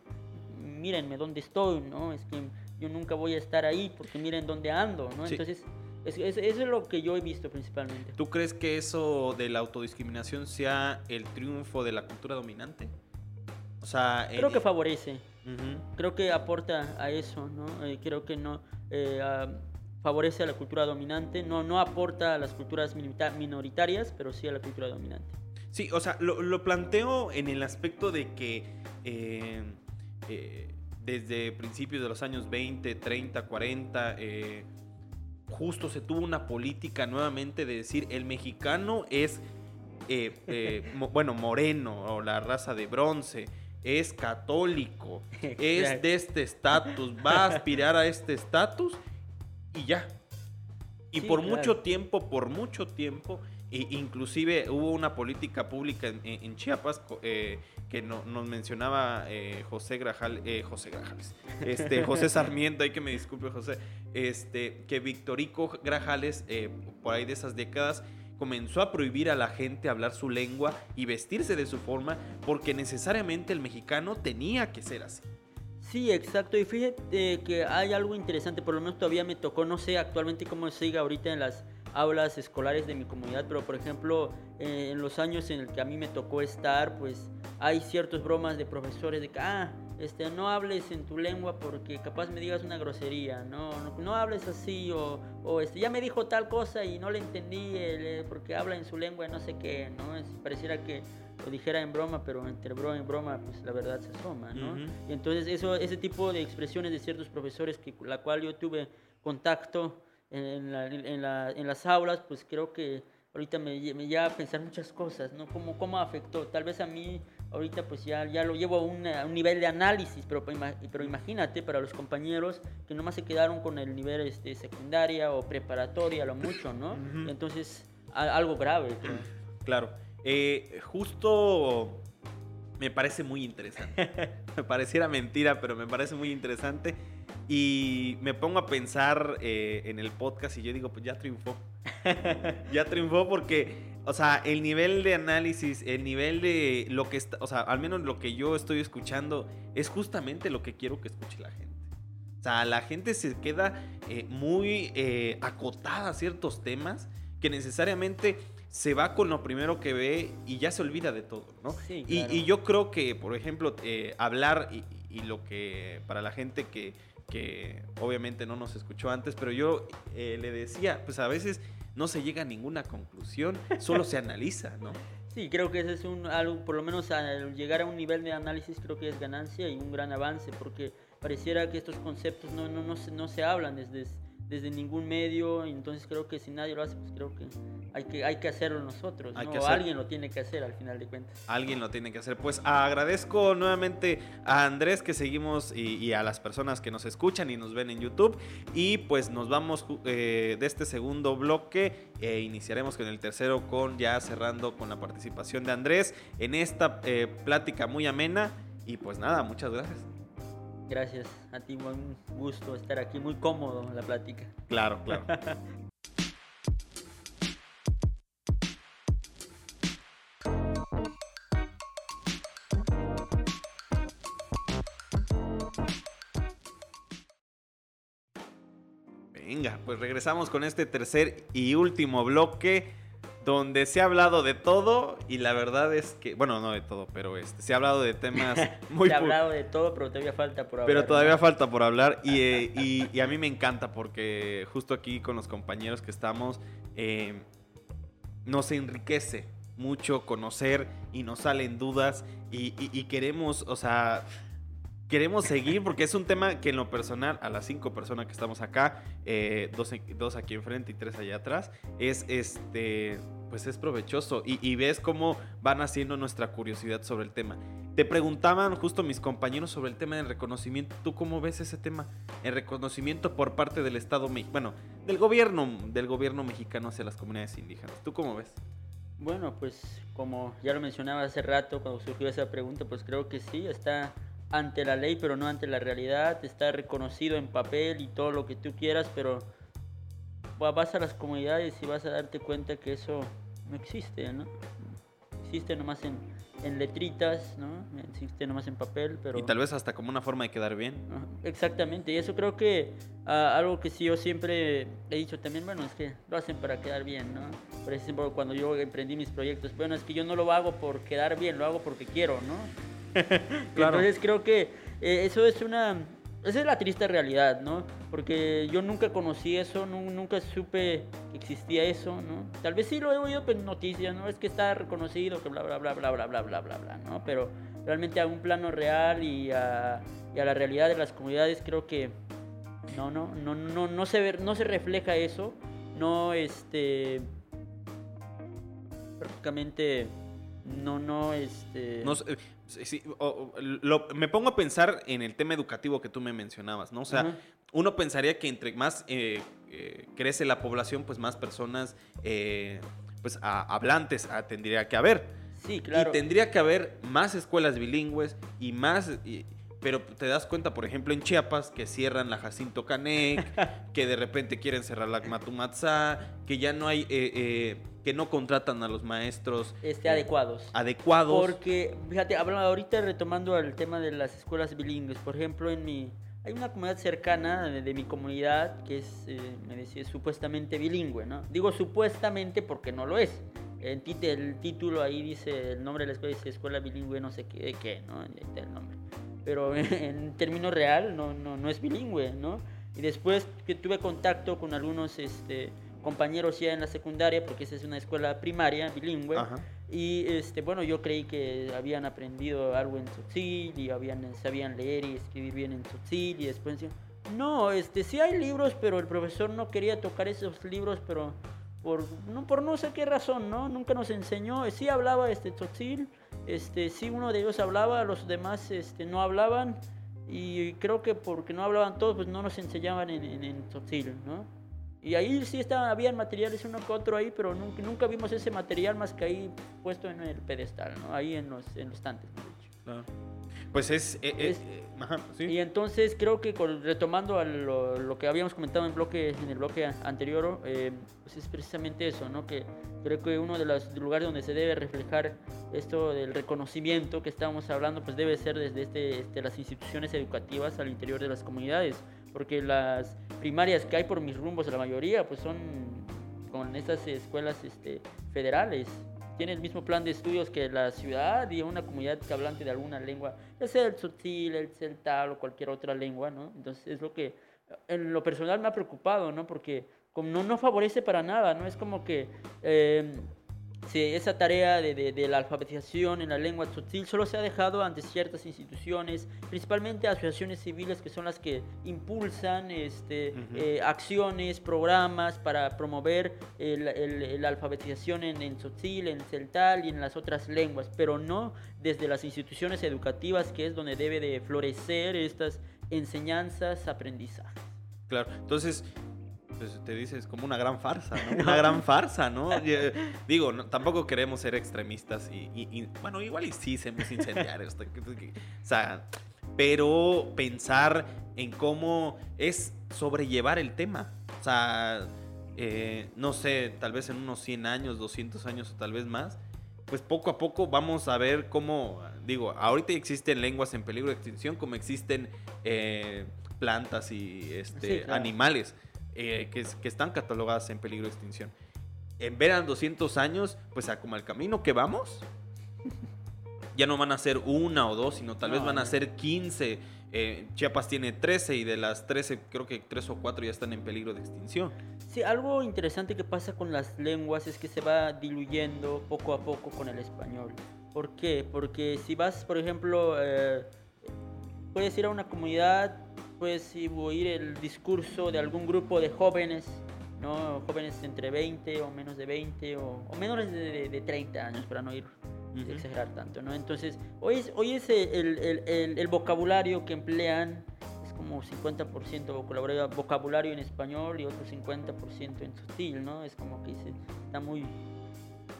mírenme dónde estoy, ¿no? Es que yo nunca voy a estar ahí porque miren dónde ando, ¿no? Entonces, es, eso es lo que yo he visto principalmente. ¿Tú crees que eso de la autodiscriminación sea el triunfo de la cultura dominante? O sea, creo que favorece. Creo que aporta a eso, ¿no? Eh, creo que no. Eh, favorece a la cultura dominante, no, no aporta a las culturas minoritarias, pero sí a la cultura dominante. Sí, o sea, lo, planteo en el aspecto de que eh, desde principios de los años 20, 30, 40, justo se tuvo una política nuevamente de decir el mexicano es, eh, bueno, moreno o la raza de bronce, es católico, es de este estatus, va a aspirar a este estatus y ya. Y por mucho tiempo, por mucho tiempo, e inclusive hubo una política pública en, Chiapas eh, que no, nos mencionaba eh, José Grajal, eh, José Grajales, este, José Sarmiento, hay que me disculpe José, este, que Victorico Grajales, por ahí de esas décadas, comenzó a prohibir a la gente hablar su lengua y vestirse de su forma porque necesariamente el mexicano tenía que ser así. Sí, exacto. Y fíjate que hay algo interesante, por lo menos todavía me tocó, no sé actualmente cómo siga ahorita en las aulas escolares de mi comunidad, pero por ejemplo, eh, en los años en el que a mí me tocó estar, pues hay ciertas bromas de profesores de que, ah, este, no hables en tu lengua porque capaz me digas una grosería, no, no, hables así, o, o, este, ya me dijo tal cosa y no le entendí eh, porque habla en su lengua no sé qué, ¿no? Es, pareciera que lo dijera en broma, pero entre broma y broma, pues la verdad se asoma, ¿no? Y entonces eso, ese tipo de expresiones de ciertos profesores que la cual yo tuve contacto en, la, en, la, en las aulas, pues creo que ahorita me, me, lleva a pensar muchas cosas, ¿no? ¿Cómo, cómo afectó? Tal vez a mí ahorita pues ya, ya lo llevo a, un nivel de análisis, pero, pero imagínate para los compañeros que nomás se quedaron con el nivel este, secundaria o preparatoria, lo mucho, ¿no? Entonces, algo grave, creo. Claro. Eh, justo me parece muy interesante. me pareciera mentira, pero me parece muy interesante. Y me pongo a pensar eh, en el podcast y yo digo, pues ya triunfó. ya triunfó porque, o sea, el nivel de análisis, el nivel de lo que está, o sea, al menos lo que yo estoy escuchando, es justamente lo que quiero que escuche la gente. O sea, la gente se queda eh, muy acotada a ciertos temas que necesariamente se va con lo primero que ve y ya se olvida de todo, ¿no? Sí, y, yo creo que, por ejemplo, eh, hablar y, lo que para la gente que, que, obviamente no nos escuchó antes, pero yo eh, le decía, pues a veces no se llega a ninguna conclusión, solo se analiza, ¿no? Sí, creo que ese es un, algo, por lo menos al llegar a un nivel de análisis creo que es ganancia y un gran avance, porque pareciera que estos conceptos no, no, no, se, no se hablan desde, desde ningún medio, entonces creo que si nadie lo hace, pues creo que hay que, hay que hacerlo nosotros, Hay ¿no? que O hacer- alguien lo tiene que hacer al final de cuentas. Alguien lo tiene que hacer. Pues agradezco nuevamente a Andrés que seguimos y, y a las personas que nos escuchan y nos ven en YouTube. Y pues nos vamos eh, de este segundo bloque. e iniciaremos con el tercero con ya cerrando con la participación de Andrés en esta eh, plática muy amena. Y pues nada, muchas gracias. Gracias a ti, un gusto estar aquí, muy cómodo en la plática. Claro, claro. Venga, pues regresamos con este tercer y último bloque donde se ha hablado de todo y la verdad es que, bueno, no de todo, pero este, se ha hablado de temas muy Se ha hablado de todo, pero todavía falta por hablar. pero todavía ¿no? falta por hablar y, eh, y- y a mí me encanta porque justo aquí con los compañeros que estamos eh, nos enriquece mucho conocer y nos salen dudas y, y- y queremos, o sea, queremos seguir porque es un tema que en lo personal, a las cinco personas que estamos acá, eh, dos, dos aquí enfrente y tres allá atrás, es este, pues es provechoso y, y ves cómo van haciendo nuestra curiosidad sobre el tema. Te preguntaban justo mis compañeros sobre el tema del reconocimiento. ¿Tú cómo ves ese tema? El reconocimiento por parte del Estado mexicano, bueno, del gobierno, del gobierno mexicano hacia las comunidades indígenas. ¿Tú cómo ves? Bueno, pues como ya lo mencionaba hace rato cuando surgió esa pregunta, pues creo que sí, está ante la ley, pero no ante la realidad, está reconocido en papel y todo lo que tú quieras, pero va- vas a las comunidades y vas a darte cuenta que eso no existe, ¿no? Existe nomás en, en letritas, ¿no? Existe nomás en papel, pero... Y tal vez hasta como una forma de quedar bien. Exactamente, y eso creo que ah, algo que sí yo siempre he dicho también, bueno, es que lo hacen para quedar bien, ¿no? Por ejemplo, cuando yo emprendí mis proyectos, bueno, es que yo no lo hago por quedar bien, lo hago porque quiero, ¿no? Claro. Entonces creo que eh, eso es una... Esa es la triste realidad, ¿no? Porque yo nunca conocí eso, nu- nunca supe que existía eso, ¿no? Tal vez sí lo he oído en noticias, ¿no? Es que está reconocido, que bla, bla, bla, bla, bla, bla, bla, bla, bla, ¿no? Pero realmente a un plano real y a, y a la realidad de las comunidades creo que no, no, no, no, no se ve- no se refleja eso, no, este, prácticamente, no, no, este, No sí, o- lo- me pongo a pensar en el tema educativo que tú me mencionabas, ¿no? O sea, uno pensaría que entre más eh, eh, crece la población, pues más personas eh, pues a- hablantes tendría que haber. sí, claro. Y tendría que haber más escuelas bilingües y más... y- pero te das cuenta, por ejemplo, en Chiapas, que cierran la Jacinto Canec, que de repente quieren cerrar la Matumatzá, que ya no hay... eh, eh, que no contratan a los maestros este, eh, adecuados. adecuados. Porque, fíjate, hablando ahorita retomando el tema de las escuelas bilingües, por ejemplo, en mi hay una comunidad cercana de, de mi comunidad que es, eh, me decía, supuestamente bilingüe, ¿no? Digo supuestamente porque no lo es. El, título ahí dice, el nombre de la escuela dice escuela bilingüe, no sé qué, ¿no? Ahí está el nombre. Pero en términos real no, no, no es bilingüe, ¿no? Y después que tuve contacto con algunos este, compañeros ya en la secundaria, porque esa es una escuela primaria bilingüe, Ajá. y este, bueno, yo creí que habían aprendido algo en tzotzil y habían, sabían leer y escribir bien en tzotzil y después decían, no, este, sí hay libros, pero el profesor no quería tocar esos libros, pero por no, por no sé qué razón, ¿no? Nunca nos enseñó, sí hablaba este tzotzil, este, sí uno de ellos hablaba, los demás este, no hablaban y creo que porque no hablaban todos, pues no nos enseñaban en, en, en tzotzil, ¿no? Y ahí sí estaban, habían materiales uno que otro ahí, pero nunca, nunca vimos ese material más que ahí puesto en el pedestal, ¿no? Ahí en los, en los dicho. Claro. Pues es... eh, eh, Es- eh, ajá, sí. Y entonces creo que retomando a lo, que habíamos comentado en, bloque, en el bloque anterior, eh, pues es precisamente eso, ¿no? Que creo que uno de los lugares donde se debe reflejar esto del reconocimiento que estábamos hablando, pues debe ser desde este, este, las instituciones educativas al interior de las comunidades, porque las primarias que hay por mis rumbos, la mayoría, pues son con estas escuelas este, federales. Tiene el mismo plan de estudios que la ciudad y una comunidad que hablante de alguna lengua, ya sea el tzotzil, el celtal o cualquier otra lengua, ¿no? Entonces es lo que en lo personal me ha preocupado, ¿no? Porque como no, no favorece para nada, ¿no? Es como que eh, esa tarea de, la alfabetización en la lengua tzotzil solo se ha dejado ante ciertas instituciones, principalmente asociaciones civiles que son las que impulsan este, eh, acciones, programas para promover la alfabetización en, en tzotzil, en celtal y en las otras lenguas, pero no desde las instituciones educativas que es donde debe de florecer estas enseñanzas, aprendizajes. Claro, entonces pues, te dices como una gran farsa, ¿no? Una gran farsa, ¿no? Eh, digo, tampoco queremos ser extremistas y, bueno, igual y sí somos incendiarios. o sea, pero pensar en cómo es sobrellevar el tema. O sea, eh, no sé, tal vez en unos 100 años, 200 años o tal vez más, pues poco a poco vamos a ver cómo, digo, ahorita existen lenguas en peligro de extinción, como existen eh, plantas y este, animales. Eh, que, están catalogadas en peligro de extinción. En verán 200 años, pues a como el camino que vamos, ya no van a ser una o dos, sino tal vez van a ser 15. Eh, Chiapas tiene 13 y de las 13 creo que 3 o 4 ya están en peligro de extinción. Sí, algo interesante que pasa con las lenguas es que se va diluyendo poco a poco con el español. ¿Por qué? Porque si vas, por ejemplo, eh, puedes ir a una comunidad puedes oír el discurso de algún grupo de jóvenes, ¿no? jóvenes entre 20 o menos de 20 o, menores de, 30 años, para no ir exagerar tanto. ¿no? Entonces, hoy es, hoy es el, el, el, vocabulario que emplean es como 50% vocabulario, en español y otro 50% en sutil, ¿no? Es como que se, está muy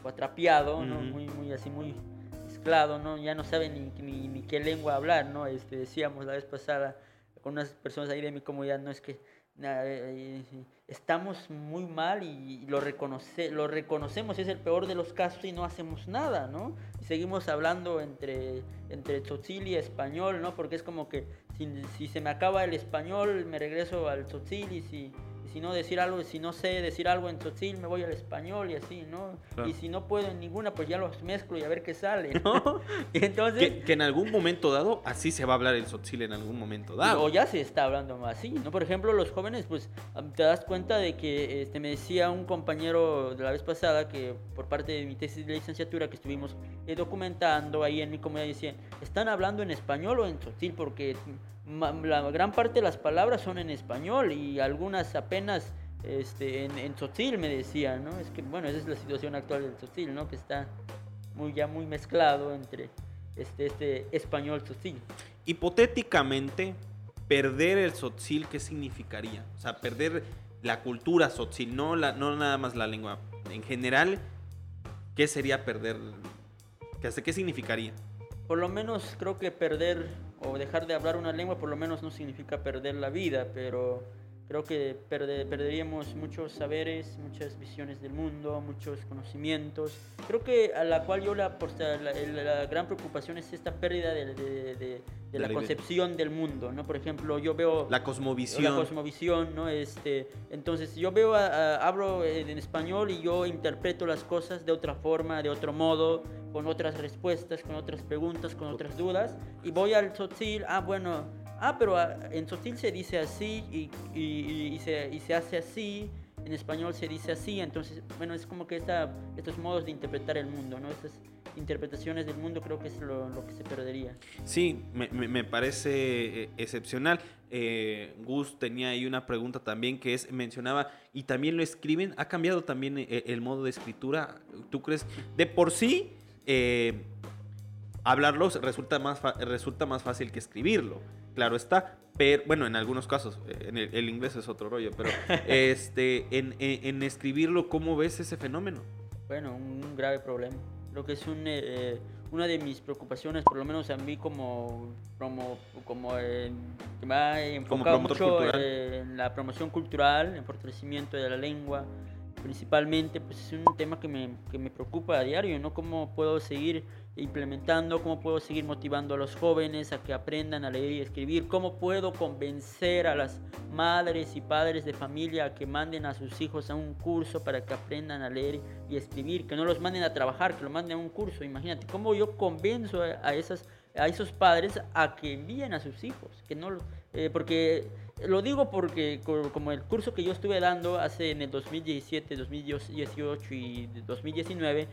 atrapiado, ¿no? Muy, muy así, muy mezclado, ¿no? Ya no saben ni, ni, ni, qué lengua hablar, ¿no? Este, decíamos la vez pasada, con unas personas ahí de mi comunidad, no es que eh, estamos muy mal y lo, reconoce, lo reconocemos, es el peor de los casos y no hacemos nada, ¿no? Seguimos hablando entre, entre tzotzil y español, ¿no? Porque es como que si, si se me acaba el español, me regreso al tzotzil y si si no decir algo, si no sé decir algo en tzotzil, me voy al español y así, ¿no? Y si no puedo en ninguna, pues ya los mezclo y a ver qué sale, ¿no? y entonces... Que, en algún momento dado, así se va a hablar el tzotzil en algún momento dado. O ya se está hablando así, ¿no? Por ejemplo, los jóvenes, pues te das cuenta de que este, me decía un compañero de la vez pasada que por parte de mi tesis de licenciatura que estuvimos eh, documentando ahí en mi comunidad, decían, ¿están hablando en español o en tzotzil? Porque la gran parte de las palabras son en español y algunas apenas este, en, en tzotzil me decían, ¿no? Es que, bueno, esa es la situación actual del tzotzil, ¿no? Que está muy, ya muy mezclado entre este, este español tzotzil. Hipotéticamente, perder el tzotzil, ¿qué significaría? O sea, perder la cultura tzotzil, no, la, no nada más la lengua. En general, ¿qué sería perder? ¿Qué, qué significaría? Por lo menos creo que perder o dejar de hablar una lengua por lo menos no significa perder la vida, pero creo que perderíamos muchos saberes, muchas visiones del mundo, muchos conocimientos. Creo que a la cual yo la, la, gran preocupación es esta pérdida de, de, de, la, concepción del mundo, ¿no? Por ejemplo, yo veo... La cosmovisión. La cosmovisión, ¿no? Este, entonces, yo veo, hablo en español y yo interpreto las cosas de otra forma, de otro modo, con otras respuestas, con otras preguntas, con otras dudas, y voy al tzotzil, ah, bueno ah, pero ah, en sotil se dice así y, y, se, y, se, hace así, en español se dice así, entonces, bueno, es como que estos modos de interpretar el mundo, ¿no? Estas interpretaciones del mundo creo que es lo, que se perdería. Sí, me, me parece eh, excepcional. Eh, Gus tenía ahí una pregunta también que es, mencionaba, y también lo escriben, ha cambiado también eh, el, modo de escritura, ¿tú crees? De por sí, eh, hablarlo resulta más, resulta más fácil que escribirlo claro está. Pero, bueno, en algunos casos, eh, en el, inglés es otro rollo, pero este, en, escribirlo, ¿cómo ves ese fenómeno? Bueno, un grave problema. Lo que es un, eh, una de mis preocupaciones, por lo menos a mí como, como, como eh, que me ha enfocado mucho en la promoción cultural, en fortalecimiento de la lengua, principalmente, pues es un tema que me, que me preocupa a diario, ¿no? ¿Cómo puedo seguir implementando, cómo puedo seguir motivando a los jóvenes a que aprendan a leer y escribir, cómo puedo convencer a las madres y padres de familia a que manden a sus hijos a un curso para que aprendan a leer y escribir, que no los manden a trabajar, que los manden a un curso. Imagínate, cómo yo convenzo a, esas, a esos padres a que envíen a sus hijos, que no eh, porque lo digo porque como el curso que yo estuve dando hace en el 2017, 2018 y 2019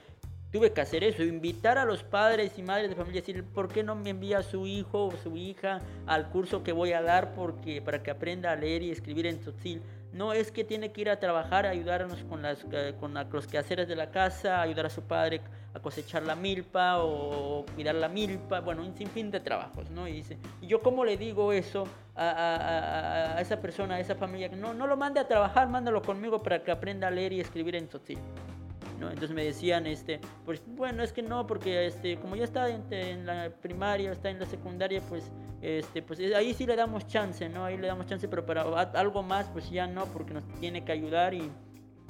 tuve que hacer eso, invitar a los padres y madres de familia, decir, ¿por qué no me envía a su hijo o su hija al curso que voy a dar porque, para que aprenda a leer y escribir en tzotzil? No es que tiene que ir a trabajar, ayudarnos con, las, eh, con los quehaceres de la casa, ayudar a su padre a cosechar la milpa o cuidar la milpa, bueno, un sinfín de trabajos, ¿no? Y dice, ¿y yo cómo le digo eso a, a, esa persona, a esa familia? No, no lo mande a trabajar, mándalo conmigo para que aprenda a leer y escribir en tzotzil. Entonces me decían, este, pues bueno, es que no, porque este, como ya está en, la primaria, está en la secundaria, pues, este, pues ahí sí le damos chance, ¿no? Ahí le damos chance, pero para algo más, pues ya no, porque nos tiene que ayudar y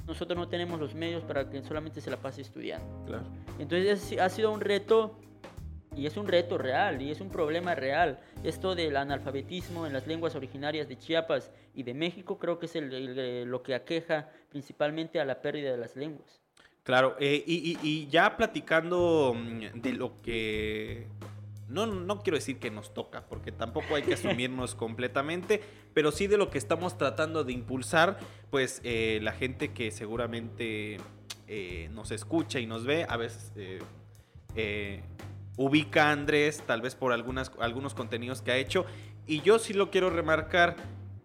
nosotros no tenemos los medios para que solamente se la pase estudiando. Claro. Entonces ha sido un reto y es un reto real y es un problema real. Esto del analfabetismo en las lenguas originarias de Chiapas y de México creo que es lo que aqueja principalmente a la pérdida de las lenguas. Claro, eh, y, ya platicando mm, de lo que... No, no quiero decir que nos toca, porque tampoco hay que asumirnos completamente, pero sí de lo que estamos tratando de impulsar, pues eh, la gente que seguramente eh, nos escucha y nos ve, a veces ubica a Andrés, tal vez por algunas, algunos contenidos que ha hecho, y yo sí lo quiero remarcar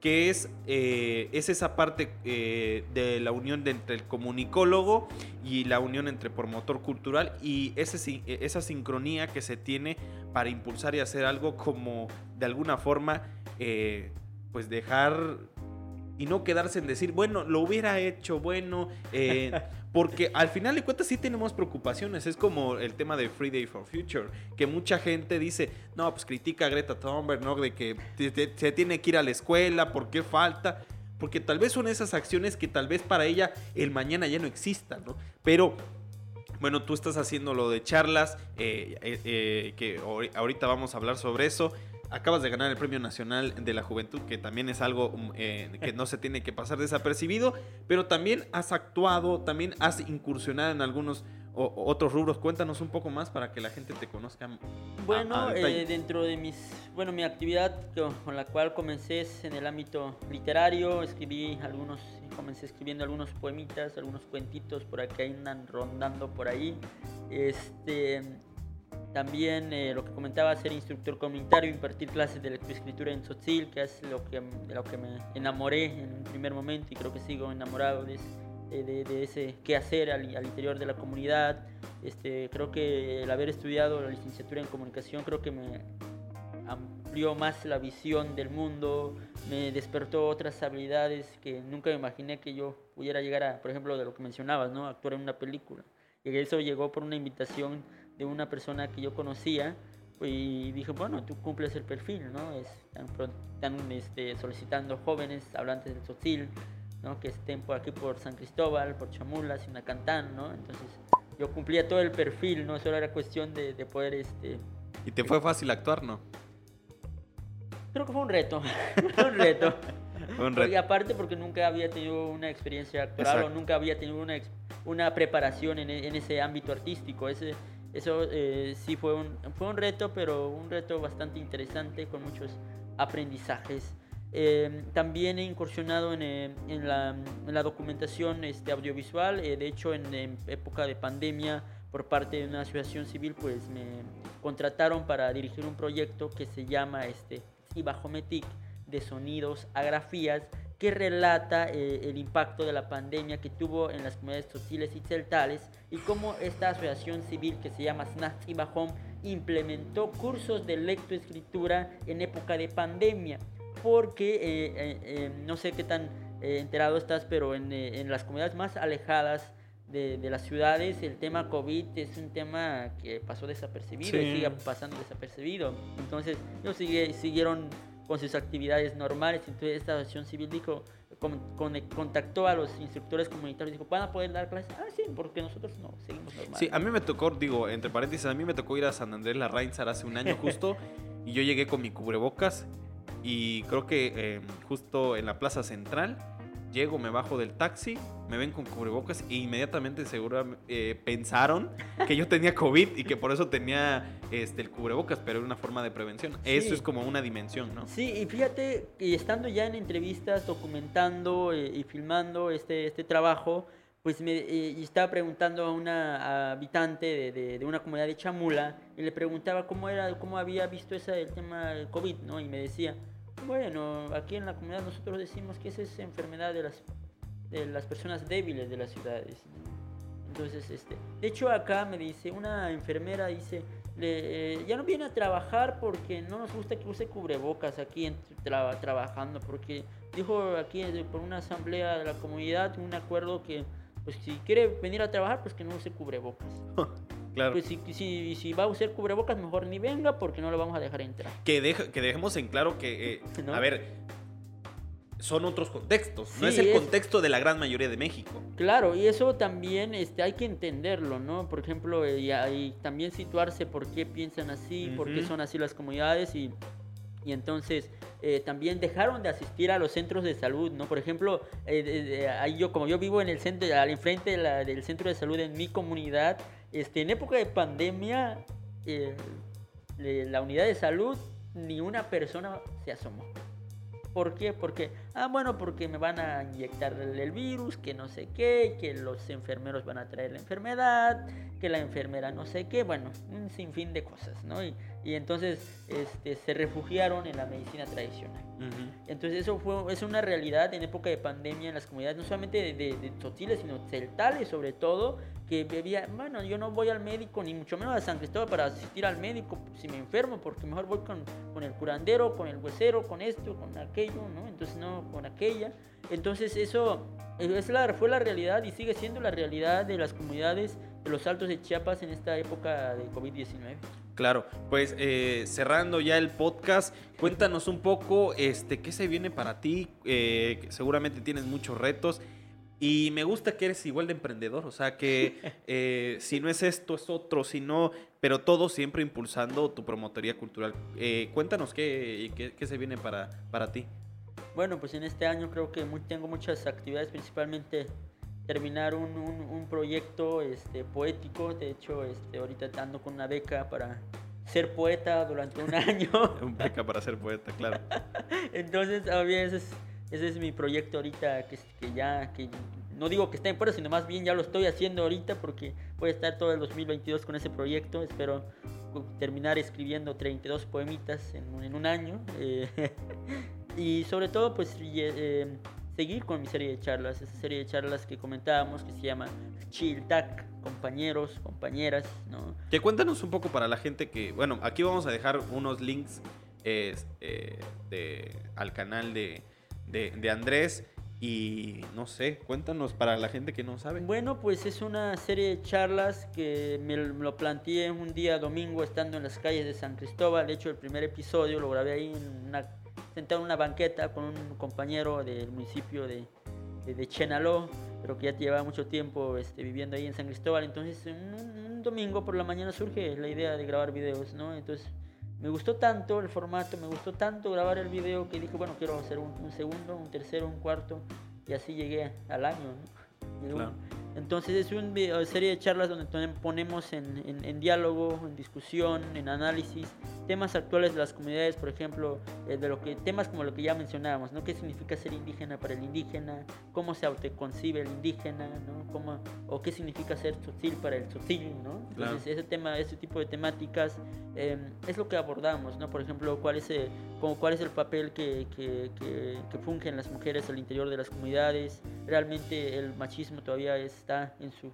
que es, eh, es esa parte eh, de la unión entre el comunicólogo y la unión entre promotor cultural y esa sincronía que se tiene para impulsar y hacer algo como de alguna forma eh, pues dejar y no quedarse en decir, bueno, lo hubiera hecho, bueno, Porque al final de cuentas sí tenemos preocupaciones. Es como el tema de Free Day for Future, que mucha gente dice, no, pues critica a Greta Thunberg, ¿no? De que se tiene que ir a la escuela, ¿por qué falta? Porque tal vez son esas acciones que tal vez para ella el mañana ya no existan, ¿no? Pero bueno, tú estás haciendo lo de charlas, eh, eh, eh, que ahorita vamos a hablar sobre eso acabas de ganar el Premio Nacional de la Juventud, que también es algo mm, eh, que no se tiene que pasar desapercibido, pero también has actuado, también has incursionado en algunos otros rubros. Cuéntanos un poco más para que la gente te conozca. Bueno, eh, dentro de mis, bueno, mi actividad con la cual comencé es en el ámbito literario, escribí algunos, comencé escribiendo algunos poemitas, algunos cuentitos por aquí andan rondando por ahí. Este, también eh, lo que comentaba, ser instructor comunitario, impartir clases de lectoescritura en Tzotzil, que es lo que, de lo que me enamoré en un primer momento y creo que sigo enamorado de, de, ese qué hacer al, al, interior de la comunidad. Este, creo que el haber estudiado la licenciatura en comunicación creo que me amplió más la visión del mundo, me despertó otras habilidades que nunca me imaginé que yo pudiera llegar a, por ejemplo, de lo que mencionabas, ¿no? actuar en una película. Y eso llegó por una invitación de una persona que yo conocía y dije, bueno, tú cumples el perfil, ¿no? están este, solicitando jóvenes hablantes del sotil, ¿no? Que estén por aquí por San Cristóbal, por Chamula, Sinacantán, ¿no? Entonces yo cumplía todo el perfil, ¿no? Solo era cuestión de, de poder, este... ¿Y te fue fácil actuar, no? Creo que fue un reto, fue un reto. un reto. Y aparte porque nunca había tenido una experiencia actoral o nunca había tenido una, una preparación en, en ese ámbito artístico. Ese, eso eh, sí fue un, fue un reto, pero un reto bastante interesante con muchos aprendizajes. Eh, también he incursionado en, eh, en, la, en la, documentación este, audiovisual. de hecho, en, época de pandemia, por parte de una asociación civil, pues me contrataron para dirigir un proyecto que se llama este, Ibajometic de sonidos a grafías que relata eh, el impacto de la pandemia que tuvo en las comunidades sociales y celtales y cómo esta asociación civil que se llama Snatch y Bajón implementó cursos de lectoescritura en época de pandemia. Porque eh, eh, no sé qué tan enterado estás, pero en, en, las comunidades más alejadas de, de, las ciudades el tema COVID es un tema que pasó desapercibido y sigue pasando desapercibido. Entonces ellos sigue, siguieron con sus actividades normales. Entonces esta asociación civil dijo, con, contactó a los instructores comunitarios dijo, ¿van a poder dar clases? Ah, sí, porque nosotros no, seguimos normal. Sí, a mí me tocó, digo, entre paréntesis, a mí me tocó ir a San Andrés La Reinsar hace un año justo y yo llegué con mi cubrebocas y creo que eh, justo en la plaza central llego, me bajo del taxi, me ven con cubrebocas e inmediatamente seguro eh, pensaron que yo tenía COVID y que por eso tenía este, el cubrebocas, pero era una forma de prevención. Eso es como una dimensión, ¿no? Sí, y fíjate, y estando ya en entrevistas, documentando eh, y filmando este, este trabajo, pues me eh, estaba preguntando a una habitante de, de, una comunidad de Chamula y le preguntaba cómo era, cómo había visto ese el tema del COVID, ¿no? Y me decía, bueno, aquí en la comunidad nosotros decimos que esa es enfermedad de las, de las personas débiles de las ciudades. Entonces, este, de hecho acá me dice, una enfermera dice, le, ya no viene a trabajar porque no nos gusta que use cubrebocas aquí en, trabajando, porque dijo aquí por una asamblea de la comunidad un acuerdo que pues si quiere venir a trabajar, pues que no use cubrebocas. claro. Pues si, si, si, va a usar cubrebocas, mejor ni venga porque no lo vamos a dejar entrar. Que, deja, que dejemos en claro que, eh, a ver, son otros contextos, no es el contexto de la gran mayoría de México. Claro, y eso también este, hay que entenderlo, ¿no? Por ejemplo, eh, y, también situarse por qué piensan así, por qué son así las comunidades y y entonces eh, también dejaron de asistir a los centros de salud, ¿no? Por ejemplo, eh, ahí yo, como yo vivo en el centro, al enfrente del centro de salud en mi comunidad, este, en época de pandemia, la unidad de salud, ni una persona se asomó. ¿Por qué? Porque, ah, bueno, porque me van a inyectar el virus, que no sé qué, que los enfermeros van a traer la enfermedad, que la enfermera no sé qué, bueno, un sinfín de cosas, ¿no? Y entonces este, se refugiaron en la medicina tradicional. Entonces eso fue, es una realidad en época de pandemia en las comunidades, no solamente de, de, de sino celtales sobre todo, que bebía, bueno, yo no voy al médico, ni mucho menos a San Cristóbal para asistir al médico si me enfermo, porque mejor voy con, con el curandero, con el huesero, con esto, con aquello, ¿no? Entonces no, con aquella. Entonces eso es la, fue la realidad y sigue siendo la realidad de las comunidades de los Altos de Chiapas en esta época de COVID-19. Claro, pues eh, cerrando ya el podcast, cuéntanos un poco este, qué se viene para ti. Eh, seguramente tienes muchos retos y me gusta que eres igual de emprendedor, o sea que eh, si no es esto, es otro, si no, pero todo siempre impulsando tu promotoría cultural. Eh, cuéntanos qué, qué, se viene para, para ti. Bueno, pues en este año creo que tengo muchas actividades, principalmente terminar un, un, proyecto este, poético. De hecho, este, ahorita ando con una beca para ser poeta durante un año. una beca para ser poeta, claro. Entonces, a veces ese es mi proyecto ahorita, que, que ya, que no digo que esté en puerta, sino más bien ya lo estoy haciendo ahorita porque voy a estar todo el 2022 con ese proyecto. Espero terminar escribiendo 32 poemitas en, en un año. Eh, y sobre todo, pues eh, seguir con mi serie de charlas, esa serie de charlas que comentábamos que se llama Chill Tac, compañeros, compañeras, ¿no? Que cuéntanos un poco para la gente que, bueno, aquí vamos a dejar unos links eh, de, al canal de de, Andrés. Y no sé, cuéntanos para la gente que no sabe. Bueno, pues es una serie de charlas que me lo planteé un día domingo estando en las calles de San Cristóbal. De hecho, el primer episodio lo grabé ahí en una, sentado en una banqueta con un compañero del municipio de, de, Chenaló, pero que ya llevaba mucho tiempo este, viviendo ahí en San Cristóbal. Entonces, un, un domingo por la mañana surge la idea de grabar videos, ¿no? Entonces me gustó tanto el formato, me gustó tanto grabar el video que dije, bueno, quiero hacer un, segundo, un tercero, un cuarto, y así llegué al año. ¿no? Entonces es una serie de charlas donde ponemos en, en, diálogo, en discusión, en análisis temas actuales de las comunidades, por ejemplo, eh, de lo que temas como lo que ya mencionábamos, ¿no? ¿Qué significa ser indígena para el indígena? ¿Cómo se autoconcibe el indígena? ¿no? ¿Cómo, o qué significa ser tzotzil para el tzotzil? ¿no? Entonces ese tema, ese tipo de temáticas em, es lo que abordamos, ¿no? Por ejemplo, ¿cuál es, el, como, cuál es el papel que, que, que, que fungen las mujeres al interior de las comunidades? ¿Realmente el machismo todavía es está en su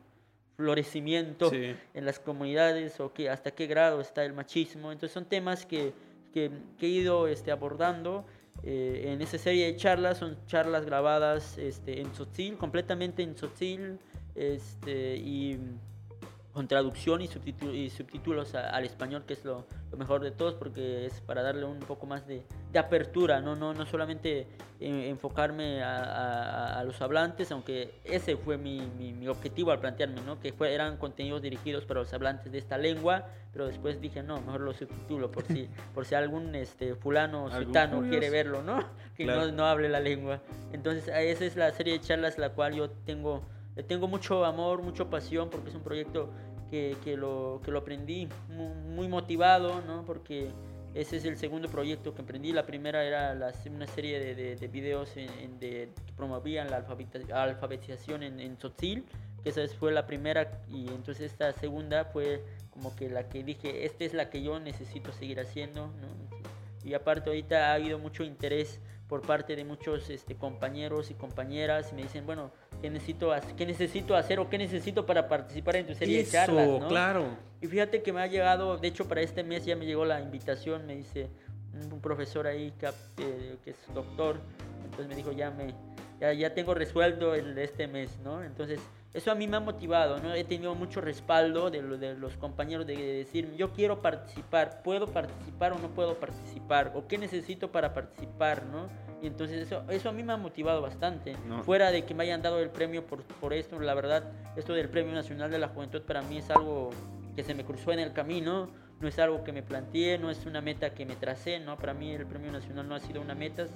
florecimiento en las comunidades o que, hasta qué grado está el machismo. Entonces son temas que, que, he ido este, abordando eh, en esa serie de charlas. Son charlas grabadas este, en Tzotzil, completamente en Tzotzil. Este, y con traducción y, y subtítulos al español, que es lo, mejor de todos, porque es para darle un poco más de, apertura, no, no, no solamente enfocarme a, los hablantes, aunque ese fue mi, mi, objetivo al plantearme, ¿no? que fue, eran contenidos dirigidos para los hablantes de esta lengua, pero después dije, no, mejor lo subtitulo, por si, por si algún este, fulano o quiere verlo, ¿no? que no, no hable la lengua. Entonces, esa es la serie de charlas la cual yo tengo le tengo mucho amor, mucha pasión porque es un proyecto que, que, lo, que lo aprendí muy, motivado, ¿no? Porque Ese es el segundo proyecto que emprendí. La primera era una serie de, de, videos en, de, que promovían la alfabetización en, en que esa fue la primera y entonces esta segunda fue como que la que dije, esta es la que yo necesito seguir haciendo. ¿no? Y aparte ahorita ha habido mucho interés por parte de muchos este, compañeros y compañeras y me dicen, bueno, ¿qué necesito, ¿qué necesito hacer o qué necesito para participar en tu serie de charlas? ¿no? claro. Y fíjate que me ha llegado, de hecho para este mes ya me llegó la invitación, me dice un profesor ahí que, eh, que es doctor, entonces me dijo, ya, me, ya, ya tengo resuelto el de este mes, ¿no? Entonces eso a mí me ha motivado, ¿no? He tenido mucho respaldo de, de los compañeros de decir, yo quiero participar, ¿puedo participar o no puedo participar? ¿O qué necesito para participar, no? Y entonces eso, eso a mí me ha motivado bastante. Fuera de que me hayan dado el premio por, por esto, la verdad, esto del Premio Nacional de la Juventud para mí es algo que se me cruzó en el camino, no es algo que me planteé, no es una meta que me tracé, ¿no? Para mí el Premio Nacional no ha sido una meta,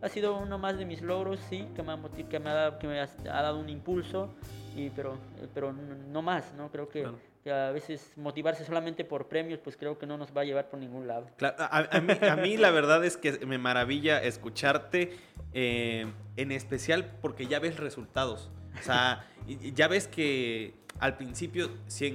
ha sido uno más de mis logros, sí, que me ha, que me ha, que me ha dado un impulso y, pero, pero no más, ¿no? Creo que, a veces motivarse solamente por premios, pues creo que no nos va a llevar por ningún lado. a, mí, la verdad es que me maravilla escucharte, eh, en especial porque ya ves resultados. O sea, ya ves que al principio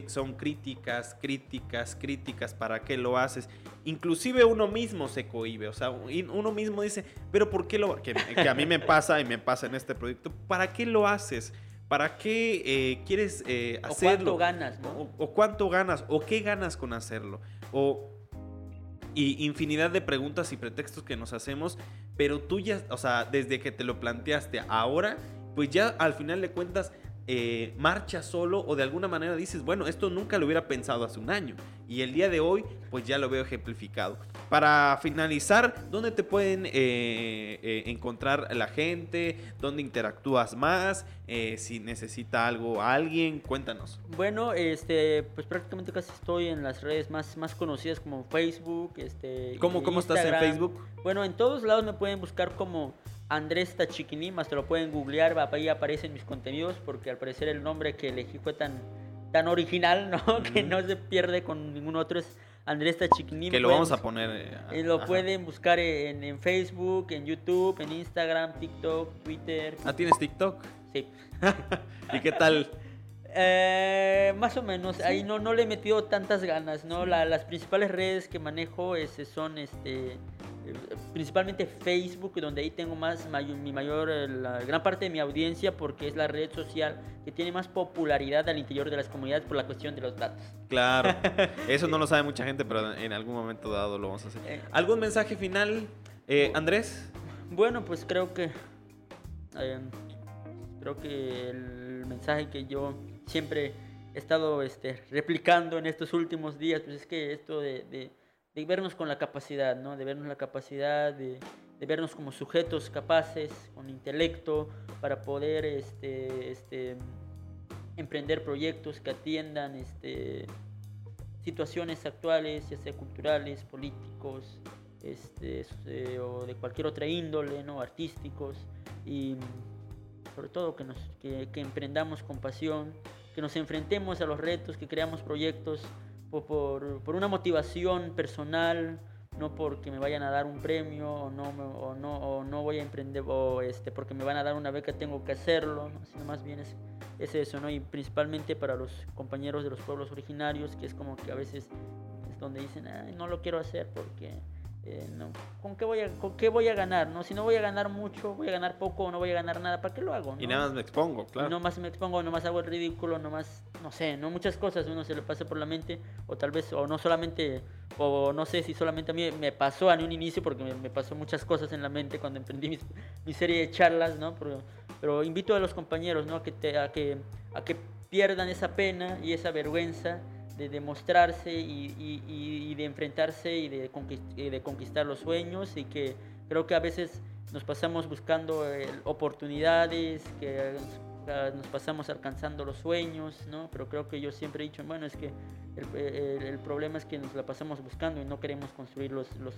son críticas, críticas, críticas, ¿para qué lo haces? Inclusive uno mismo se cohibe, o sea, uno mismo dice, pero ¿por qué lo...? Que, que a mí me pasa y me pasa en este proyecto, ¿para qué lo haces? ¿Para qué eh, quieres eh, hacerlo? O cuánto ganas, ¿no? O, cuánto ganas, o qué ganas con hacerlo. O y infinidad de preguntas y pretextos que nos hacemos, pero tú ya, o sea, desde que te lo planteaste ahora, pues ya al final de cuentas eh, marcha solo o de alguna manera dices, bueno, esto nunca lo hubiera pensado hace un año y el día de hoy pues ya lo veo ejemplificado. Para finalizar, ¿dónde te pueden eh, eh, encontrar la gente? ¿Dónde interactúas más? si necesita algo alguien, cuéntanos. Bueno, este, pues prácticamente casi estoy en las redes más, más conocidas como Facebook, este, ¿Cómo, cómo estás en Facebook? Bueno, en todos lados me pueden buscar como Andrés Tachiquini, más te lo pueden googlear, ahí aparecen mis contenidos, porque al parecer el nombre que elegí fue tan, tan original, ¿no? Que no se pierde con ningún otro, es Andrés Tachiquini. Que lo vamos a poner. Eh, lo pueden buscar en, Facebook, en YouTube, en Instagram, TikTok, Twitter. ¿Ah, tienes TikTok? Sí. ¿Y qué tal? Eh, más o menos, ahí no, no le he metido tantas ganas, ¿no? las principales redes que manejo este, son este principalmente Facebook, donde ahí tengo más mi mayor, eh, la gran parte de mi audiencia, porque es la red social que tiene más popularidad al interior de las comunidades por la cuestión de los datos. Claro, eso no lo sabe mucha gente, pero en algún momento dado lo vamos a hacer. Eh. ¿Algún mensaje final, eh, Andrés? Bueno, pues creo que creo que el mensaje que yo siempre he estado este, replicando en estos últimos días, pues es que esto de de vernos con la capacidad, ¿no? De vernos la capacidad de, de vernos como sujetos capaces, con intelecto, para poder este, este, emprender proyectos que atiendan este, situaciones actuales, ya sea culturales, políticos, este, eh, o de cualquier otra índole, ¿no? artísticos, y sobre todo que, nos, que, que emprendamos con pasión, que nos enfrentemos a los retos, que creamos proyectos por, por, una motivación personal, no porque me vayan a dar un premio o no, o no, o no voy a emprender o este, porque me van a dar una beca tengo que hacerlo, sino más bien es, es eso, ¿no? Y principalmente para los compañeros de los pueblos originarios, que es como que a veces es donde dicen, no lo quiero hacer porque eh, no, ¿con, qué voy a, ¿con qué voy a ganar? ¿no? Si no voy a ganar mucho, voy a ganar poco o no voy a ganar nada, ¿para qué lo hago? Y nada más me expongo, claro. Y no más me expongo, no más hago el ridículo, no más, no sé, no muchas cosas uno se le pasa por la mente, o tal vez, o no solamente, o no sé si solamente a mí me pasó a un inicio, porque me, pasó muchas cosas en la mente cuando emprendí mi, serie de charlas, ¿no? Pero, pero, invito a los compañeros, ¿no? Que te, a, que, a que pierdan esa pena y esa vergüenza de demostrarse y, de enfrentarse y de, de, conquistar los sueños y que creo que a veces nos pasamos buscando eh, oportunidades, que nos pasamos alcanzando los sueños, ¿no? Pero creo que yo siempre he dicho, bueno, es que El, problema es que nos la pasamos buscando y no queremos construir los, los,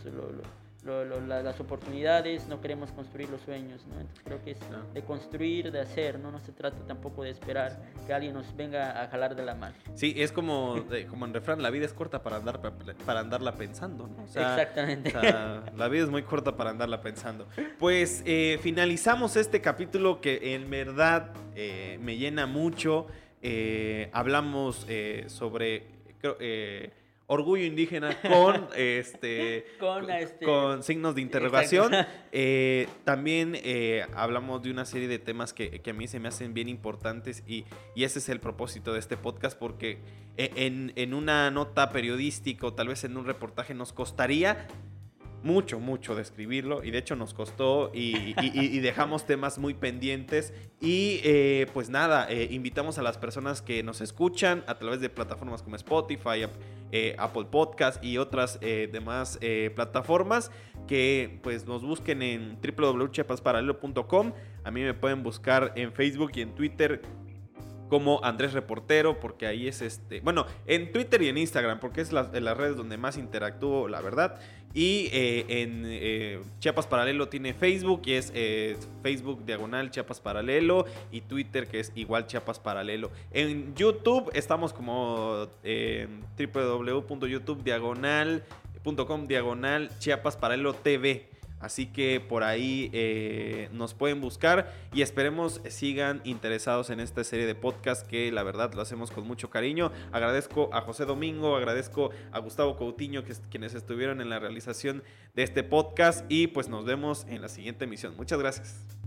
las oportunidades, no queremos construir los sueños. ¿no? Entonces creo que es de construir, de hacer, ¿no? no se trata tampoco de esperar que alguien nos venga a jalar de la mano. Sí, es como, como en refrán, la vida es corta para, andar, para andarla pensando. ¿no? Exactamente. la vida es muy corta para andarla pensando. Pues eh, finalizamos este capítulo que en verdad eh, me llena mucho. Eh, hablamos sobre eh, orgullo indígena con este, este con, signos de interrogación. Eh, también eh, hablamos de una serie de temas que, a mí se me hacen bien importantes y, ese es el propósito de este podcast porque en, en una nota periodística o tal vez en un reportaje nos costaría mucho, mucho de escribirlo y de hecho nos costó y, dejamos temas muy pendientes y eh, pues nada, eh, invitamos a las personas que nos escuchan a través de plataformas como Spotify, eh, Apple Podcast y otras demás plataformas que pues nos busquen en www.chepasparalelo.com a mí me pueden buscar en Facebook y en Twitter como Andrés Reportero, porque ahí es este, bueno, en Twitter y en Instagram, porque es la, las redes donde más interactúo, la verdad. Y eh, en eh, Chiapas Paralelo tiene Facebook y es eh, Facebook diagonal Chiapas Paralelo y Twitter que es igual Chiapas Paralelo. En YouTube estamos como www.youtube diagonal.com diagonal Chiapas Paralelo TV. Así que por ahí eh, nos pueden buscar y esperemos sigan interesados en esta serie de podcast que la verdad lo hacemos con mucho cariño. Agradezco a José Domingo, agradezco a Gustavo Coutinho, quienes estuvieron en la realización de este podcast y pues nos vemos en la siguiente emisión. Muchas gracias.